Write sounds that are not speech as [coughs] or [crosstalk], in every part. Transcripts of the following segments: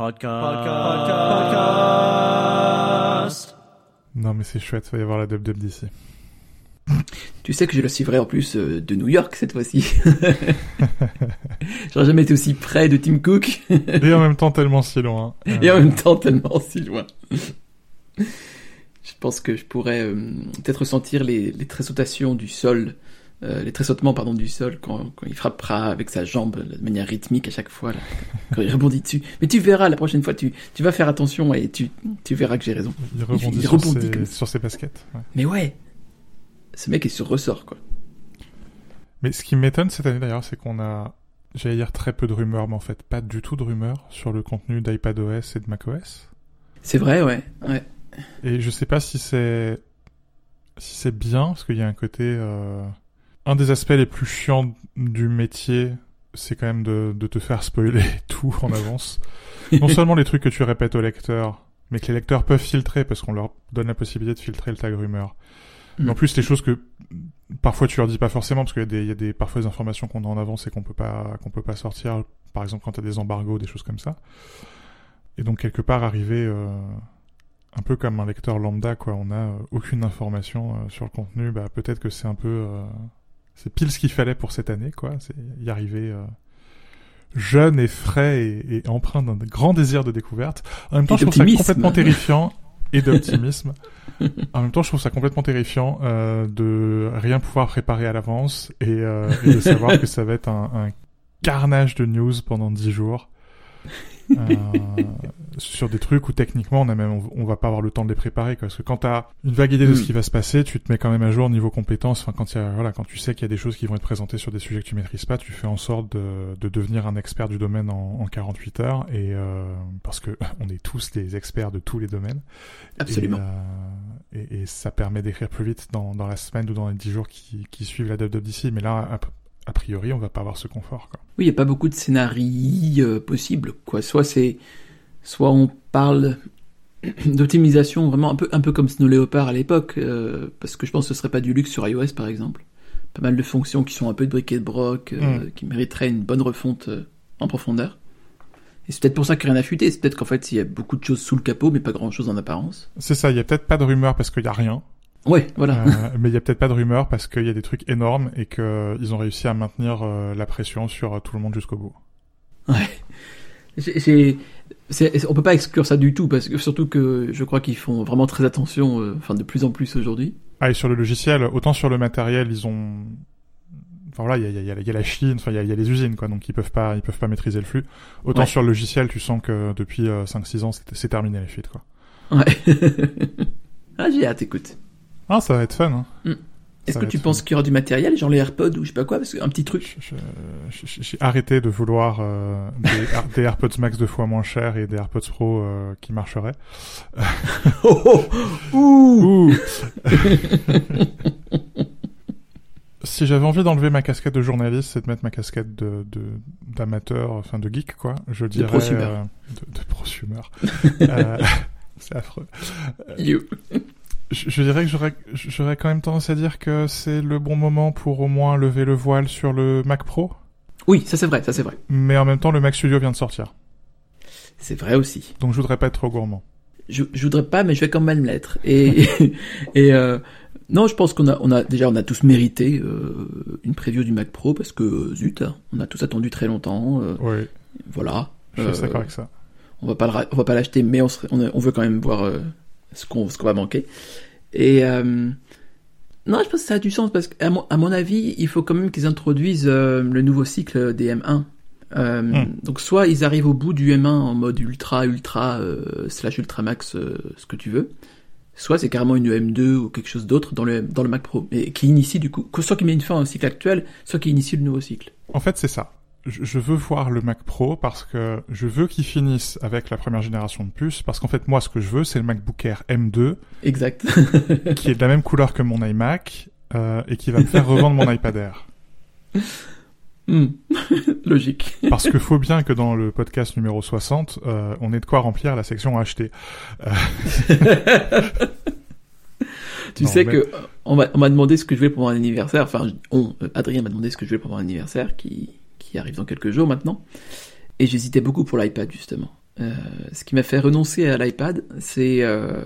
Podcast. Non, mais c'est chouette, il va y avoir la dub dub d'ici. Tu sais que je le suivrai en plus euh, de New York cette fois-ci. [laughs] J'aurais jamais été aussi près de Tim Cook. Et en même temps, tellement si loin. Et en même temps, tellement si loin. je pense que je pourrais euh, peut-être sentir les, les tressautations du sol, euh, les tressautements pardon du sol quand, quand il frappera avec sa jambe de manière rythmique à chaque fois là, [laughs] quand il rebondit dessus. Mais tu verras la prochaine fois, tu, tu vas faire attention et tu, tu verras que j'ai raison. Il rebondit, il sur, rebondit ses, comme ça. sur ses baskets. ouais. Mais ouais, ce mec est sur ressort quoi. Mais ce qui m'étonne cette année d'ailleurs, c'est qu'on a, j'allais dire très peu de rumeurs, mais en fait pas du tout de rumeurs sur le contenu d'iPadOS et de macOS. C'est vrai, ouais, ouais. Et je sais pas si c'est si c'est bien parce qu'il y a un côté euh, un des aspects les plus chiants du métier, c'est quand même de, de te faire spoiler [laughs] tout en avance. non [laughs] seulement les trucs que tu répètes au lecteur, mais que les lecteurs peuvent filtrer parce qu'on leur donne la possibilité de filtrer le tag rumeur. Mais en Mm. plus les choses que parfois tu leur dis pas forcément parce qu'il y a des il y a des parfois des informations qu'on a en avance et qu'on peut pas qu'on peut pas sortir par exemple quand tu as des embargos des choses comme ça. Et donc quelque part arriver euh, un peu comme un lecteur lambda, quoi. On a euh, aucune information euh, sur le contenu. Bah, peut-être que c'est un peu, c'est pile ce qu'il fallait pour cette année, quoi. C'est y arriver euh, jeune et frais et, et empreint d'un grand désir de découverte. En même temps, Et je trouve ça complètement terrifiant [laughs] et d'optimisme. en même temps, je trouve ça complètement terrifiant euh, de rien pouvoir préparer à l'avance et, euh, et de savoir [laughs] que ça va être un, un carnage de news pendant dix jours. Euh, sur des trucs où techniquement on a même on va pas avoir le temps de les préparer quoi. parce que quand t'as une vague idée de ce Mm. qui va se passer tu te mets quand même à jour niveau compétences enfin quand il y a voilà quand tu sais qu'il y a des choses qui vont être présentées sur des sujets que tu maîtrises pas tu fais en sorte de, de devenir un expert du domaine en, en 48 heures et euh, parce que [laughs] on est tous des experts de tous les domaines Absolument. et, euh, et, et ça permet d'écrire plus vite dans, dans la semaine ou dans les 10 jours qui, qui suivent la d'ici mais là a, priori on va pas avoir ce confort quoi. Oui, il n'y a pas beaucoup de scénarios euh, possibles. Quoi. Soit c'est, soit on parle [clears throat] d'optimisation vraiment un peu, un peu comme Snow Leopard à l'époque, euh, parce que je pense que ce serait pas du luxe sur iOS par exemple. Pas mal de fonctions qui sont un peu de briquet de broc, euh, Mm. qui mériteraient une bonne refonte en profondeur. Et c'est peut-être pour ça que rien n'a fuité. C'est peut-être qu'en fait il y a beaucoup de choses sous le capot, mais pas grand chose en apparence. c'est ça il y a peut-être pas de rumeur parce qu'il y a rien Ouais, voilà. Euh, mais il y a peut-être pas de rumeur parce qu'il y a des trucs énormes et que ils ont réussi à maintenir euh, la pression sur euh, tout le monde jusqu'au bout. Ouais. C'est- on peut pas exclure ça du tout parce que surtout que je crois qu'ils font vraiment très attention, euh, enfin de plus en plus aujourd'hui. Ah et sur le logiciel, autant sur le matériel, ils ont Enfin voilà, il y a, il y, a, il y a la Chine, enfin il y a, il y a les usines quoi, donc ils peuvent pas, ils peuvent pas maîtriser le flux. Autant Ouais. sur le logiciel, tu sens que depuis euh, 5-6 ans, c'est c'est terminé les fuites quoi. Ouais. [laughs] ah j'ai hâte, écoute. Ah ça va être fun. Hein. Est-ce Ça que tu penses qu'il y aura du matériel, genre les AirPods ou je sais pas quoi, parce qu'un petit truc. Je- je- je- J'ai arrêté de vouloir euh, des, Air- des AirPods Max deux fois moins chers et des AirPods Pro euh, qui marcheraient. [laughs] Oh, oh, ouh. Ouh. [laughs] si j'avais envie d'enlever ma casquette de journaliste et de mettre ma casquette de de- d'amateur, enfin de geek quoi, je dirais prosumer. euh, de, de prosumer. [laughs] Euh, c'est affreux. You. Je, je dirais que j'aurais j'aurais quand même tendance à dire que c'est le bon moment pour au moins lever le voile sur le Mac Pro, Oui, ça c'est vrai, ça c'est vrai. mais en même temps le Mac Studio vient de sortir, C'est vrai aussi. donc je voudrais pas être trop gourmand. Je, je voudrais pas, mais je vais quand même l'être. Et, [laughs] et euh, non, je pense qu'on a, on a déjà, on a tous mérité euh, une preview du Mac Pro parce que zut, hein, on a tous attendu très longtemps. euh, Oui, voilà. je suis d'accord avec ça. on va pas le ra- on va pas l'acheter mais on, serait- on, on veut quand même voir ce qu'on va manquer et euh, non je pense que ça a du sens parce qu'à mon, à mon avis il faut quand même qu'ils introduisent euh, le nouveau cycle des M1 Euh, Hmm. donc soit ils arrivent au bout du M1 en mode ultra ultra euh, slash ultra max ce que tu veux soit c'est carrément une M2 ou quelque chose d'autre dans le dans le Mac Pro et qui initie du coup soit qui met une fin au cycle actuel soit qui initie le nouveau cycle En fait, c'est ça. Je veux voir le Mac Pro parce que je veux qu'il finisse avec la première génération de puces. Parce qu'en fait, moi, ce que je veux, c'est le MacBook Air M2 exact [laughs] qui est de la même couleur que mon iMac euh, et qui va me faire revendre mon iPad Air. Hmm. [laughs] logique Parce que faut bien que dans le podcast numéro 60, euh, on ait de quoi remplir la section acheter. [laughs] Tu Non, sais mais- que euh, on m'a demandé ce que je voulais pour mon anniversaire. Enfin, on, euh, Adrien m'a demandé ce que je voulais pour mon anniversaire, qui qui arrive dans quelques jours maintenant. Et j'hésitais beaucoup pour l'iPad justement. euh, ce qui m'a fait renoncer à l'iPad, c'est euh,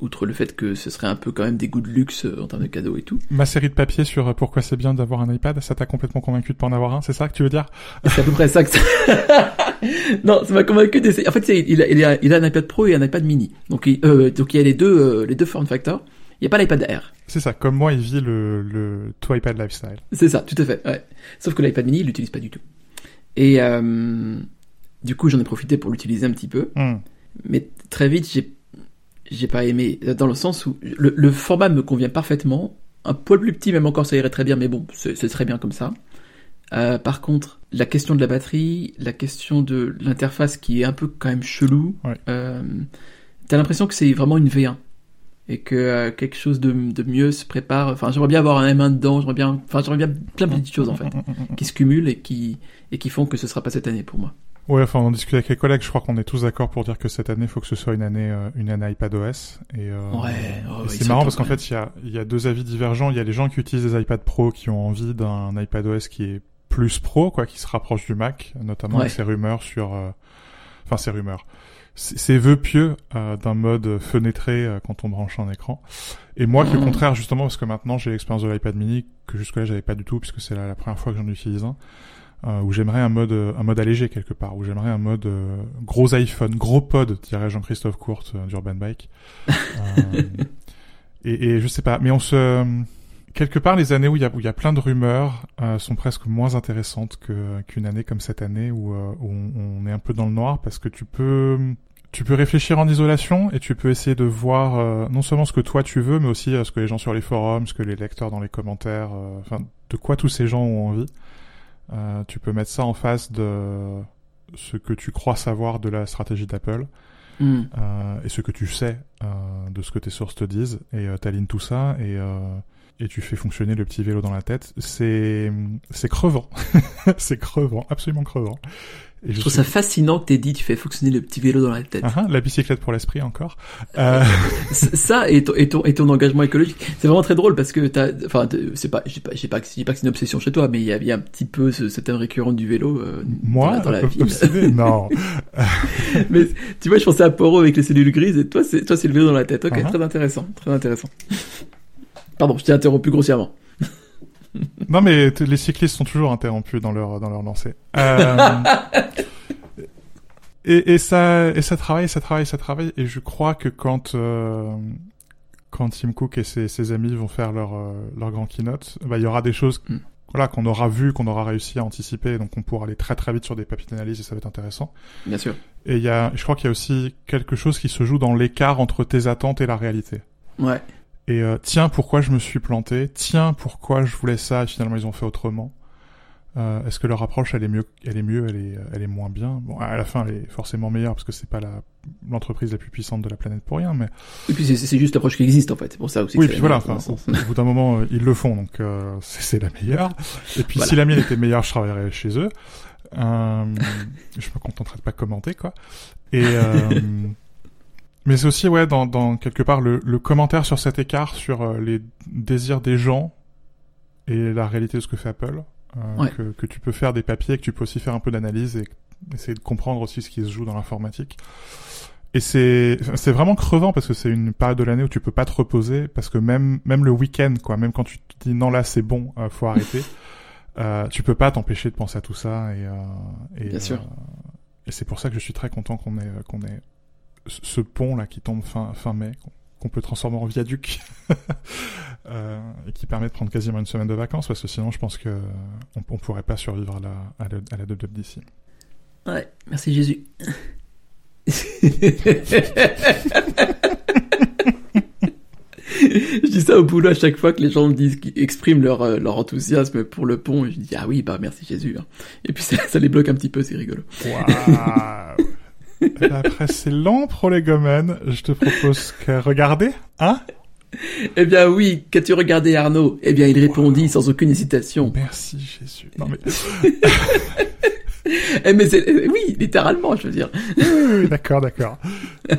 outre le fait que ce serait un peu quand même des goûts de luxe euh, en termes de cadeaux et tout. Ma série de papiers sur pourquoi c'est bien d'avoir un iPad, ça t'a complètement convaincu de pas en avoir un, c'est ça que tu veux dire? C'est à peu près ça que ça... [laughs] non, ça m'a convaincu d'essayer. En fait, il a, il, a, il a un iPad Pro et un iPad Mini. Donc, il, euh, donc il y a les deux, les deux form factors. Il n'y a pas l'iPad Air. C'est ça, comme moi, il vit le, le tout iPad lifestyle. C'est ça, tout à fait. Ouais. Sauf que l'iPad Mini, il l'utilise pas du tout. Et euh, du coup, j'en ai profité pour l'utiliser un petit peu. Hmm. Mais très vite, j'ai j'ai pas aimé dans le sens où le, le format me convient parfaitement. Un poil plus petit, même encore, ça irait très bien. Mais bon, c'est c'est très bien comme ça. Euh, par contre, la question de la batterie, la question de l'interface qui est un peu quand même chelou. Ouais. Euh, T'as l'impression que c'est vraiment une V1 et que euh, quelque chose de, de mieux se prépare. Enfin, j'aimerais bien avoir un M1 dedans. J'aimerais bien, enfin, j'aimerais bien plein de petites choses en fait qui se cumulent et qui et qui font que ce sera pas cette année pour moi. Ouais, enfin, on en discute avec les collègues. Je crois qu'on est tous d'accord pour dire que cette année, il faut que ce soit une année, euh, une année iPadOS. Et, euh, Ouais, oh, c'est marrant parce qu'en fait, il y a, il y a deux avis divergents. Il y a les gens qui utilisent des iPad Pro qui ont envie d'un iPadOS qui est plus pro, quoi, qui se rapproche du Mac, notamment Ouais. avec ces rumeurs sur, euh, enfin, ces rumeurs. Ces ces vœux pieux euh, d'un mode fenêtré euh, quand on branche un écran. Et moi, qui au Mhm. contraire, justement, parce que maintenant j'ai l'expérience de l'iPad mini que jusque-là j'avais pas du tout, puisque c'est la, la première fois que j'en utilise un, euh, où j'aimerais un mode, un mode allégé quelque part, où j'aimerais un mode euh, gros iPhone, gros pod, dirait Jean-Christophe Courte euh, d'Urban Bike. Euh, [laughs] et, et je sais pas, mais on se quelque part les années où il y a, où il y a plein de rumeurs euh, sont presque moins intéressantes que qu'une année comme cette année où, euh, où on, on est un peu dans le noir parce que tu peux tu peux réfléchir en isolation et tu peux essayer de voir euh, non seulement ce que toi tu veux mais aussi euh, ce que les gens sur les forums, ce que les lecteurs dans les commentaires, euh, enfin de quoi tous ces gens ont envie. Euh, tu peux mettre ça en face de ce que tu crois savoir de la stratégie d'Apple euh, et ce que tu sais euh, de ce que tes sources te disent et euh, t'alignes tout ça et euh, et tu fais fonctionner le petit vélo dans la tête. C'est c'est crevant. [laughs] C'est crevant absolument crevant et Je trouve ça fascinant que t'aies dit tu fais fonctionner le petit vélo dans la tête. Ah, ah, la bicyclette pour l'esprit encore [laughs] euh, ça et ton, et ton et ton engagement écologique, c'est vraiment très drôle parce que t'as, enfin, c'est pas, j'ai pas, j'ai pas, pas que c'est une obsession chez toi, mais il y a, y a un petit peu ce, ce thème récurrent du vélo euh, moi dans, la- dans la obsédé [laughs] non [laughs] mais tu vois, je pensais à Poro avec les cellules grises et toi, c'est, toi, c'est le vélo dans la tête. Ok, Uh-huh. très intéressant, très intéressant. Pardon, je t'ai interrompu grossièrement. Non mais les cyclistes sont toujours interrompus dans leur dans leur lancée euh, [laughs] et, et ça et ça travaille ça travaille ça travaille et je crois que quand euh, quand Tim Cook et ses, ses amis vont faire leur euh, leur grand keynote bah il y aura des choses Mm. voilà qu'on aura vu qu'on aura réussi à anticiper donc on pourra aller très très vite sur des papiers d'analyse et ça va être intéressant Bien sûr. et il y a je crois qu'il y a aussi quelque chose qui se joue dans l'écart entre tes attentes et la réalité Ouais. Et euh, tiens, pourquoi je me suis planté? Tiens, pourquoi je voulais ça? Et finalement ils ont fait autrement euh, Est-ce que leur approche elle est mieux Elle est mieux Elle est elle est moins bien? Bon, à la fin elle est forcément meilleure parce que c'est pas la l'entreprise la plus puissante de la planète pour rien, mais Et puis c'est, c'est juste l'approche qui existe en fait. C'est pour ça aussi. oui, que puis voilà. Enfin, au bout d'un moment euh, ils le font donc euh, c'est c'est la meilleure. Et puis Voilà. si la mienne était meilleure, je travaillerais chez eux. Euh, je me contenterais de pas commenter quoi. Et euh, mais c'est aussi ouais dans, dans quelque part le, le commentaire sur cet écart sur euh, les désirs des gens et la réalité de ce que fait Apple. euh, Ouais. que, que tu peux faire des papiers, que tu peux aussi faire un peu d'analyse et essayer de comprendre aussi ce qui se joue dans l'informatique. Et c'est c'est vraiment crevant parce que c'est une période de l'année où tu peux pas te reposer parce que même même le week-end quoi, même quand tu te dis non là c'est bon, euh, faut arrêter, [laughs] euh, tu peux pas t'empêcher de penser à tout ça et euh, et, et c'est pour ça que je suis très content qu'on ait qu'on ait ce pont là qui tombe fin fin mai qu'on- qu'on peut transformer en viaduc [laughs] euh, et qui permet de prendre quasiment une semaine de vacances parce que sinon je pense que on, pourrait pas survivre à la à la, à la WWDC. Ouais, merci Jésus. [laughs] je dis ça au boulot à chaque fois que les gens me disent, qu'ils expriment leur, euh, leur enthousiasme pour le pont, et je dis ah oui, bah merci Jésus. hein. Et puis ça, ça les bloque un petit peu, c'est rigolo. Et ben Après ces longs prolégomènes, je te propose que regarder, hein? Eh bien oui, qu'as-tu regardé Arnaud? Eh bien il répondit sans aucune hésitation. Merci Jésus. Non mais [laughs] Eh mais c'est, eh, oui, littéralement, je veux dire. oui, oui, oui, d'accord, d'accord. [laughs]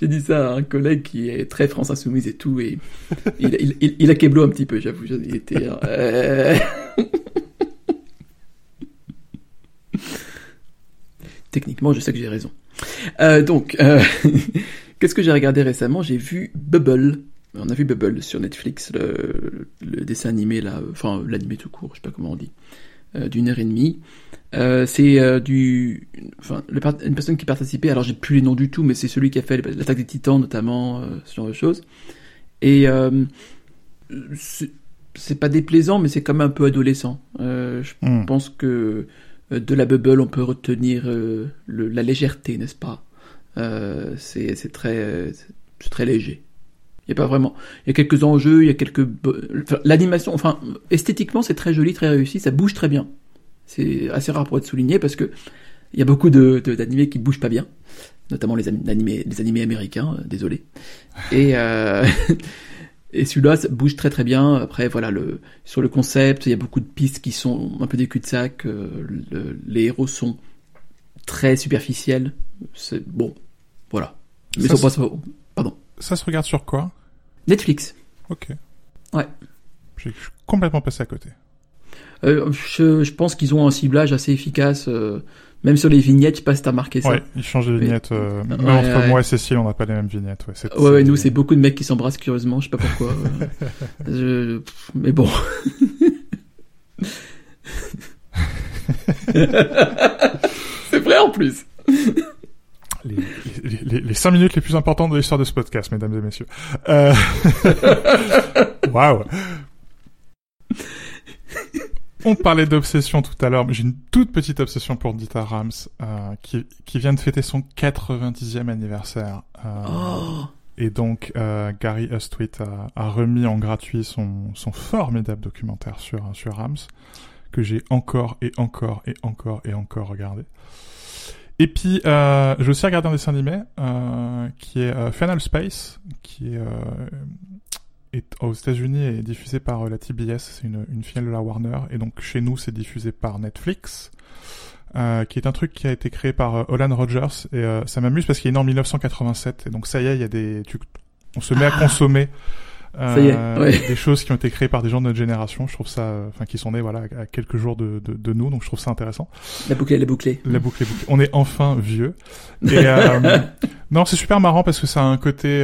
J'ai dit ça à un collègue qui est très France Insoumise et tout, et il, il, il, il a keblo un petit peu, j'avoue. Il était... euh, techniquement, je sais que j'ai raison. Euh, donc, euh, [laughs] qu'est-ce que j'ai regardé récemment? J'ai vu Bubble. On a vu Bubble sur Netflix, le, le dessin animé là, enfin l'animé tout court, je sais pas comment on dit, euh, d'une heure et demie. C'est du, enfin, le une personne qui participait. Alors j'ai plus les noms du tout, mais c'est celui qui a fait l'attaque des Titans notamment, ce genre de choses. Et c'est pas déplaisant, mais c'est quand même un peu adolescent. Je Hmm. pense que de la bubble, on peut retenir euh, le- la légèreté, n'est-ce pas? Euh, C'est très, euh, très léger. Il y a pas vraiment. Il y a quelques enjeux, il y a quelques. L'animation, enfin, esthétiquement, c'est très joli, très réussi, ça bouge très bien. C'est assez rare pour être souligné parce que il y a beaucoup de d'animés qui bougent pas bien, notamment les anim- animés, les animés américains. euh, désolé. Et euh, [laughs] et celui-là ça bouge très très bien. Après, voilà, le sur le concept, il y a beaucoup de pistes qui sont un peu des cul-de-sac. euh, le- les héros sont très superficiels. C'est bon, voilà. Mais Ça, sont pas- pardon. Ça se regarde sur quoi? Netflix. Ok. Ouais. J'ai- Je suis complètement passé à côté. Euh, je, je pense qu'ils ont un ciblage assez efficace, euh, même sur les vignettes. Je sais pas si t'as remarqué ça. Ouais, ils changent les vignettes. euh, Ouais, même entre ouais. moi et Cécile, on n'a pas les mêmes vignettes. Ouais, Ouais, ouais, nous c'est beaucoup de mecs qui s'embrassent curieusement, je sais pas pourquoi. [laughs] je- Mais bon. [laughs] c'est vrai en plus. les, les, les, les cinq minutes les plus importantes de l'histoire de ce podcast, mesdames et messieurs. Euh... [laughs] Waouh. On parlait d'obsession tout à l'heure, mais j'ai une toute petite obsession pour Dita Rams, euh, qui, qui vient de fêter son 90e anniversaire. Euh, Oh. Et donc, euh, Gary Hustwit a, a remis en gratuit son, son formidable documentaire sur, sur Rams, que j'ai encore et encore et encore et encore regardé. Et puis, euh, j'ai aussi regardé un dessin animé euh, qui est euh, Final Space, qui est, euh, est aux États-Unis et diffusé par euh, la TBS, c'est une, une filiale de la Warner, et donc chez nous c'est diffusé par Netflix. Euh, qui est un truc qui a été créé par euh, Olan Rogers et euh, ça m'amuse parce qu'il est né en 1987 et donc ça y est il y a des tu, on se met à Ah. consommer euh, Ça y est, ouais. des choses qui ont été créées par des gens de notre génération je trouve ça euh, enfin qui sont nés voilà à quelques jours de, de, de nous donc je trouve ça intéressant La boucle, est bouclée. la boucle est bouclée. On est enfin vieux. Et euh, [laughs] non, c'est super marrant parce que ça a un côté.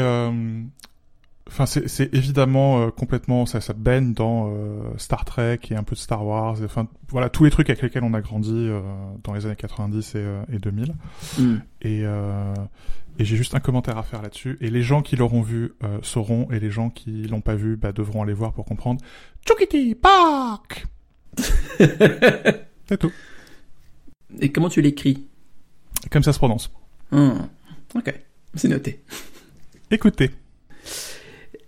Enfin, c'est évidemment euh, complètement ça, ça baigne dans euh, Star Trek et un peu de Star Wars. et, Enfin, voilà tous les trucs avec lesquels on a grandi euh, dans les années 90 et, euh, et 2000. Hmm. Et, euh, et j'ai juste un commentaire à faire là-dessus. Et les gens qui l'auront vu euh, sauront, et les gens qui l'ont pas vu bah, devront aller voir pour comprendre. Chukiti Park. [laughs] C'est tout. Et comment tu l'écris? Comme ça se prononce. Hmm. Ok, c'est noté. Écoutez.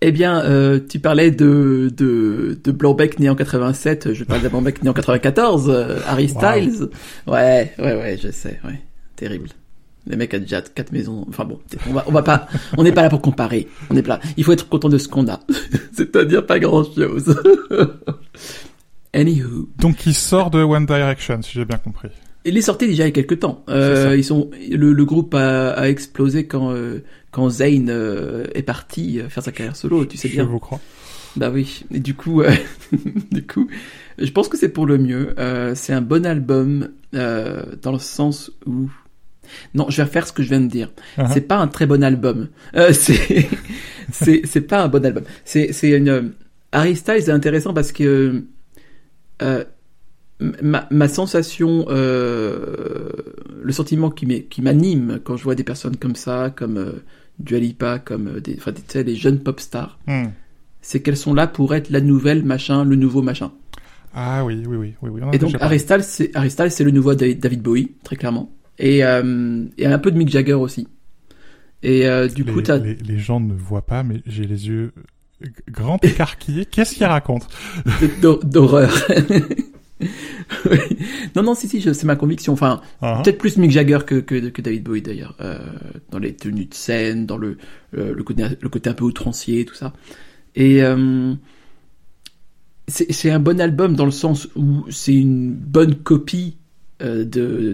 Eh bien, euh, tu parlais de, de, de Blanc-Bec né en 87, je parle de Blanc-Bec né en 94, euh, Harry Wow. Styles. Ouais, ouais, ouais, je sais, ouais. Terrible. Le mec a déjà quatre maisons. Enfin bon, on va, on va pas, on n'est pas là pour comparer. On est pas. Il faut être content de ce qu'on a. [laughs] C'est-à-dire pas grand-chose. [laughs] Anywho. Donc il sort de One Direction, si j'ai bien compris. Il est sorti déjà il y a quelques temps. Euh, ils sont, le, le groupe a, a explosé quand, euh, quand Zayn euh, est parti euh, faire sa carrière solo, tu sais Je bien. vous crois. Bah oui. Et du coup, euh, [laughs] du coup, je pense que c'est pour le mieux. Euh, c'est un bon album euh, dans le sens où non, je vais refaire ce que je viens de dire. Uh-huh. C'est pas un très bon album. [laughs] C'est c'est c'est pas un bon album. C'est c'est une Harry Styles est intéressant parce que ma, ma sensation, euh, le sentiment qui m'anime quand je vois des personnes comme ça, comme euh, Dua Lipa, comme euh, des, enfin, tu sais, les jeunes pop stars, Hmm. c'est qu'elles sont là pour être la nouvelle machin, le nouveau machin. Ah oui, oui, oui, oui, Et donc Styles, c'est c'est le nouveau David Bowie, très clairement. Et euh, et un peu de Mick Jagger aussi. Et euh, du coup, les, les, les gens ne voient pas, mais j'ai les yeux grands écarquillés. Qu'est-ce qu'il raconte? [laughs] D'hor- d'horreur. [laughs] [laughs] Non, non, si, si, c'est ma conviction. Enfin, Ah, peut-être plus Mick Jagger que, que, que David Bowie d'ailleurs, euh, dans les tenues de scène, dans le, euh, le, côté, le côté un peu outrancier, tout ça. Et euh, c'est un bon album dans le sens où c'est une bonne copie de,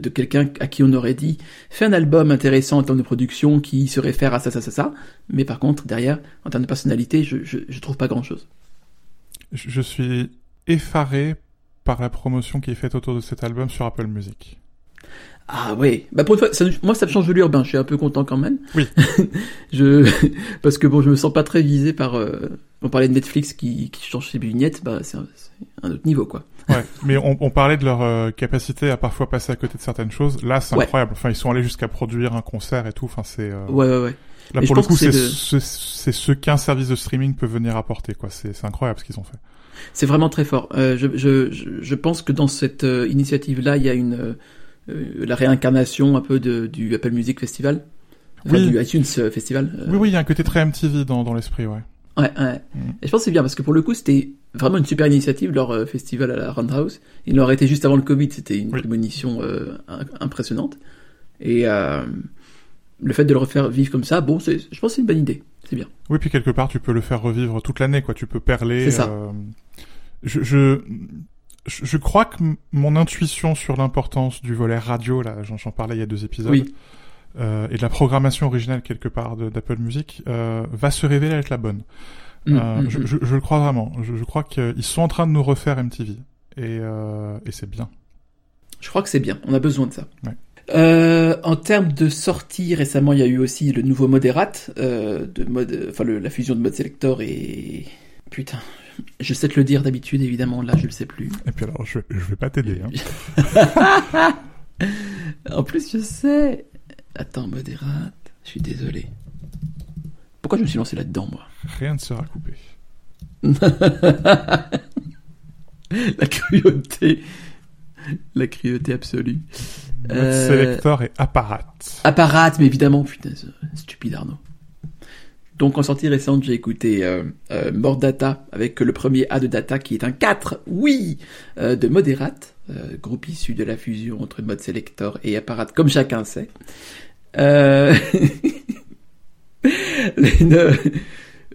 de quelqu'un à qui on aurait dit fais un album intéressant en termes de production qui se réfère à ça, ça, ça, ça. Mais par contre, derrière, en termes de personnalité, je, je, je trouve pas grand chose. je suis effaré par la promotion qui est faite autour de cet album sur Apple Music. Ah oui, bah pour une fois, ça, moi ça me change de l'urbain, je suis un peu content quand même. Oui. [laughs] je [laughs] parce que bon, je me sens pas très visé par. Euh... On parlait de Netflix qui, qui change ses vignettes, bah c'est un, un, autre niveau quoi. Ouais, mais on, on parlait de leur euh, capacité à parfois passer à côté de certaines choses. Là, c'est Ouais. incroyable. Enfin, ils sont allés jusqu'à produire un concert et tout. Enfin, c'est euh, Ouais ouais ouais. là Mais pour le coup, c'est de- ce, ce qu'un service de streaming peut venir apporter. Quoi, c'est incroyable ce qu'ils ont fait. C'est vraiment très fort. Euh, je, je, je, je pense que dans cette euh, initiative-là, il y a une euh, la réincarnation un peu de, du Apple Music Festival, enfin, du iTunes Festival. Oui, oui, il y a un côté très MTV dans, dans l'esprit, ouais. Ouais, ouais. Mm. Et je pense que c'est bien parce que pour le coup, c'était vraiment une super initiative leur festival à la Roundhouse. Il leur été juste avant le Covid, c'était une Oui. prémonition impressionnante. Et le fait de le refaire vivre comme ça, bon, c'est, je pense que c'est une bonne idée. C'est bien. Oui, puis quelque part, tu peux le faire revivre toute l'année, quoi. Tu peux perler. C'est ça. euh, Je, je, je crois que mon intuition sur l'importance du volet radio, là, j'en j'en parlais il y a deux épisodes, Oui. euh, et de la programmation originale quelque part de- d'Apple Music, euh, va se révéler être la bonne. Mm, Euh, mm, je, mm. je, je le crois vraiment. Je, je crois qu'ils sont en train de nous refaire MTV. Et, euh, et c'est bien. Je crois que c'est bien. On a besoin de ça. Ouais. Euh, en termes de sortie, récemment, il y a eu aussi le nouveau Moderate, euh, de mode, enfin le- la fusion de mode selector et putain, je sais te le dire d'habitude, évidemment. Là, je le sais plus. Et puis alors, je, je vais pas t'aider. Hein. [laughs] En plus, je sais. Attends, Moderate. Je suis désolé. Pourquoi je me suis lancé là-dedans, moi? Rien ne sera coupé. [laughs] La cruauté. [laughs] La cruauté absolue. Mode Euh, Selector et Apparat. Apparat, mais évidemment, putain, stupide Arnaud. Donc en sortie récente, j'ai écouté euh, euh, More Data avec le premier A de Data qui est un 4, oui, euh, de Moderate, euh, groupe issu de la fusion entre Mode Selector et Apparat, comme chacun sait. [laughs] Une,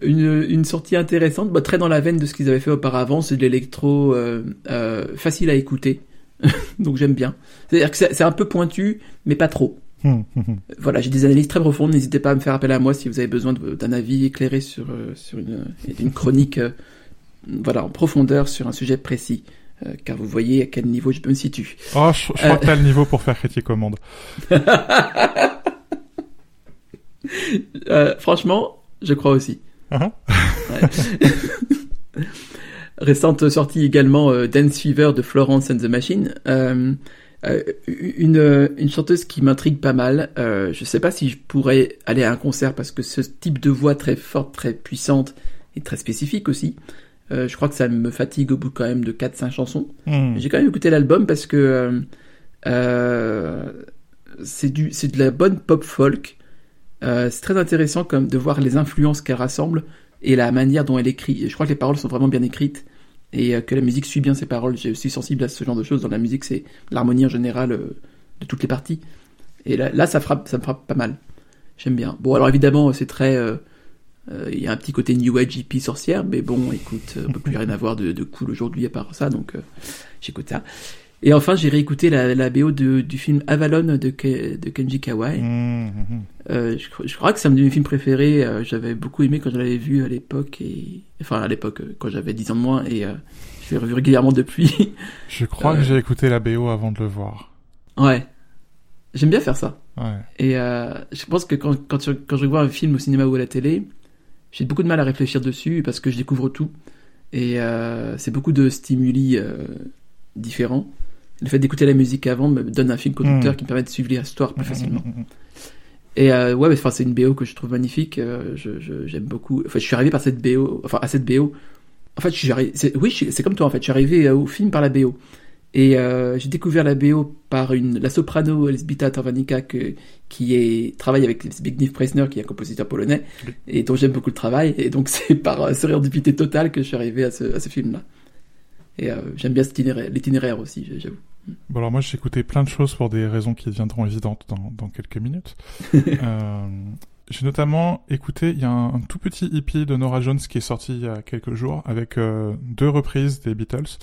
une, une sortie intéressante, bah, très dans la veine de ce qu'ils avaient fait auparavant, c'est de l'électro facile à écouter, [laughs] donc j'aime bien. C'est-à-dire que c'est un peu pointu, mais pas trop. [laughs] Voilà, j'ai des analyses très profondes. N'hésitez pas à me faire appel à moi si vous avez besoin d'un avis éclairé sur, euh, sur une, une chronique euh, voilà, en profondeur sur un sujet précis. Euh, car vous voyez à quel niveau je me situe. Oh, je, je crois Euh. que t'as le niveau pour faire critique au monde. [laughs] Franchement, je crois aussi. Hein Récente sortie également euh, Dance Fever de Florence and the Machine. Euh, euh, une, une chanteuse qui m'intrigue pas mal. Euh, je sais pas si je pourrais aller à un concert parce que ce type de voix très forte, très puissante et très spécifique aussi. Euh, je crois que ça me fatigue au bout quand même de 4-5 chansons. Hum. J'ai quand même écouté l'album parce que euh, euh, c'est du c'est de la bonne pop folk. Euh, c'est très intéressant comme de voir les influences qu'elle rassemble et la manière dont elle écrit. Je crois que les paroles sont vraiment bien écrites et euh, que la musique suit bien ses paroles. Je suis sensible à ce genre de choses dans la musique, c'est l'harmonie en général euh, de toutes les parties. Et là, ça frappe, ça me frappe pas mal. J'aime bien. Bon, alors évidemment, c'est très, euh, euh, il y a un petit côté new age hippie sorcière, mais bon, écoute, euh, on peut plus rien avoir de, cool aujourd'hui à part ça, donc euh, j'écoute ça. Et enfin, j'ai réécouté la, la BO de, du film Avalon de, Ke- de Kenji Kawai. Hum, hum, hum. Euh, je, cro- je crois que c'est un de mes films préférés. euh, j'avais beaucoup aimé quand je l'avais vu à l'époque et enfin à l'époque euh, quand j'avais 10 ans de moins et euh, je l'ai revu régulièrement depuis. [laughs] Je crois que j'ai écouté la BO avant de le voir. ouais, j'aime bien faire ça. Ouais. Et je pense que quand, quand, je, quand je vois un film au cinéma ou à la télé, j'ai beaucoup de mal à réfléchir dessus parce que je découvre tout. Et c'est beaucoup de stimuli différents. Le fait d'écouter la musique avant me donne un film conducteur Mm. qui me permet de suivre l'histoire plus facilement. Hum, hum, hum. Et euh, ouais, enfin, c'est une BO que je trouve magnifique. euh, je, je- j'aime beaucoup. Enfin, je suis arrivé par cette BO, enfin à cette BO. En fait, je suis arrivé. c'est- Oui, c'est comme toi. En fait, je suis arrivé euh, au film par la BO. Et euh, j'ai découvert la BO par une la soprano Elzbieta Torvanica que, qui est travaille avec Zbigniew Preisner, qui est un compositeur polonais, et dont j'aime beaucoup le travail. Et donc [laughs] c'est par sérendipité totale que je suis arrivé à ce, à ce film-là. Et j'aime bien cet itinéraire, l'itinéraire aussi, j'avoue. Bon alors moi j'ai écouté plein de choses pour des raisons qui deviendront évidentes dans, dans quelques minutes. [laughs] Euh, j'ai notamment écouté, il y a un, un tout petit hippie de Nora Jones qui est sorti il y a quelques jours avec euh, deux reprises des Beatles.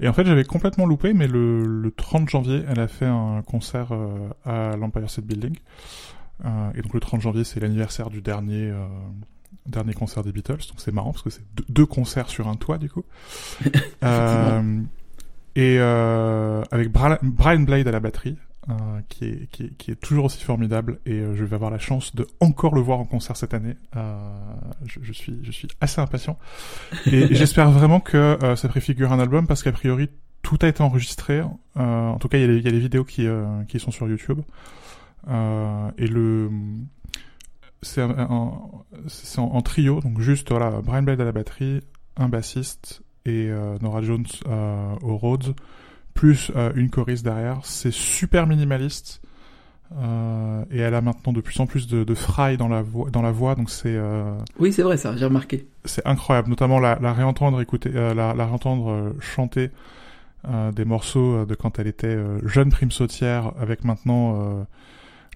Et en fait j'avais complètement loupé, mais le, le 30 janvier elle a fait un concert euh, à l'Empire State Building. Et donc le 30 janvier c'est l'anniversaire du dernier... dernier concert des Beatles, donc c'est marrant parce que c'est deux, deux concerts sur un toit du coup. [laughs] Euh, et euh, avec Bra- Brian Blade à la batterie, euh, qui, est, qui, est, qui est toujours aussi formidable et euh, je vais avoir la chance de encore le voir en concert cette année. Euh, je, je, suis, je suis assez impatient et, [laughs] j'espère vraiment que ça préfigure un album parce qu'a priori tout a été enregistré. en tout cas, il y, a les, il y a les vidéos qui, qui sont sur YouTube et le c'est en, en, trio, donc juste voilà, Brian Blade à la batterie, un bassiste et Nora Jones au Rhodes plus euh, une choriste derrière. C'est super minimaliste. Euh, et elle a maintenant de plus en plus de, de fry dans la voix, dans la voix, donc c'est. Euh, oui, c'est vrai ça, j'ai remarqué. C'est incroyable, notamment la, la réentendre écouter, la, la, réentendre chanter des morceaux de quand elle était jeune prime sautière, avec maintenant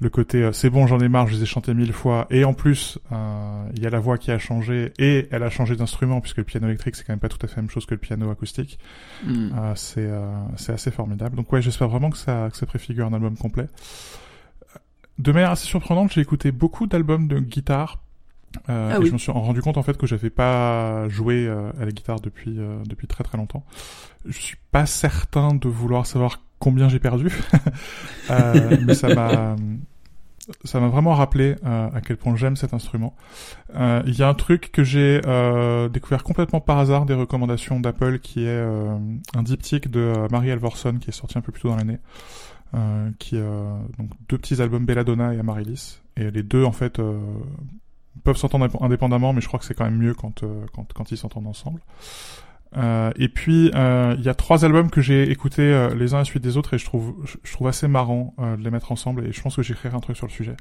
le côté euh, c'est bon j'en ai marre je les ai chantés mille fois. Et en plus euh, il y a la voix qui a changé et elle a changé d'instrument puisque le piano électrique c'est quand même pas tout à fait la même chose que le piano acoustique. Mm. euh, c'est c'est assez formidable. Donc ouais j'espère vraiment que ça que ça préfigure un album complet. De manière assez surprenante j'ai écouté beaucoup d'albums de guitare ah et je me suis rendu compte en fait que j'avais pas joué à la guitare depuis depuis très très longtemps. Je suis pas certain de vouloir savoir combien j'ai perdu. [laughs] euh, mais ça m'a ça m'a vraiment rappelé euh, à quel point j'aime cet instrument. Euh, il y a un truc que j'ai euh, découvert complètement par hasard des recommandations d'Apple, qui est un diptyque de Marie Alvorson, qui est sorti un peu plus tôt dans l'année, qui donc deux petits albums Belladonna et Amaryllis, et les deux en fait peuvent s'entendre indépendamment, mais je crois que c'est quand même mieux quand quand, quand ils s'entendent ensemble. Euh, et puis euh, il y a trois albums que j'ai écoutés euh, les uns à la suite des autres et je trouve je, trouve assez marrant de les mettre ensemble et je pense que j'écrirai un truc sur le sujet.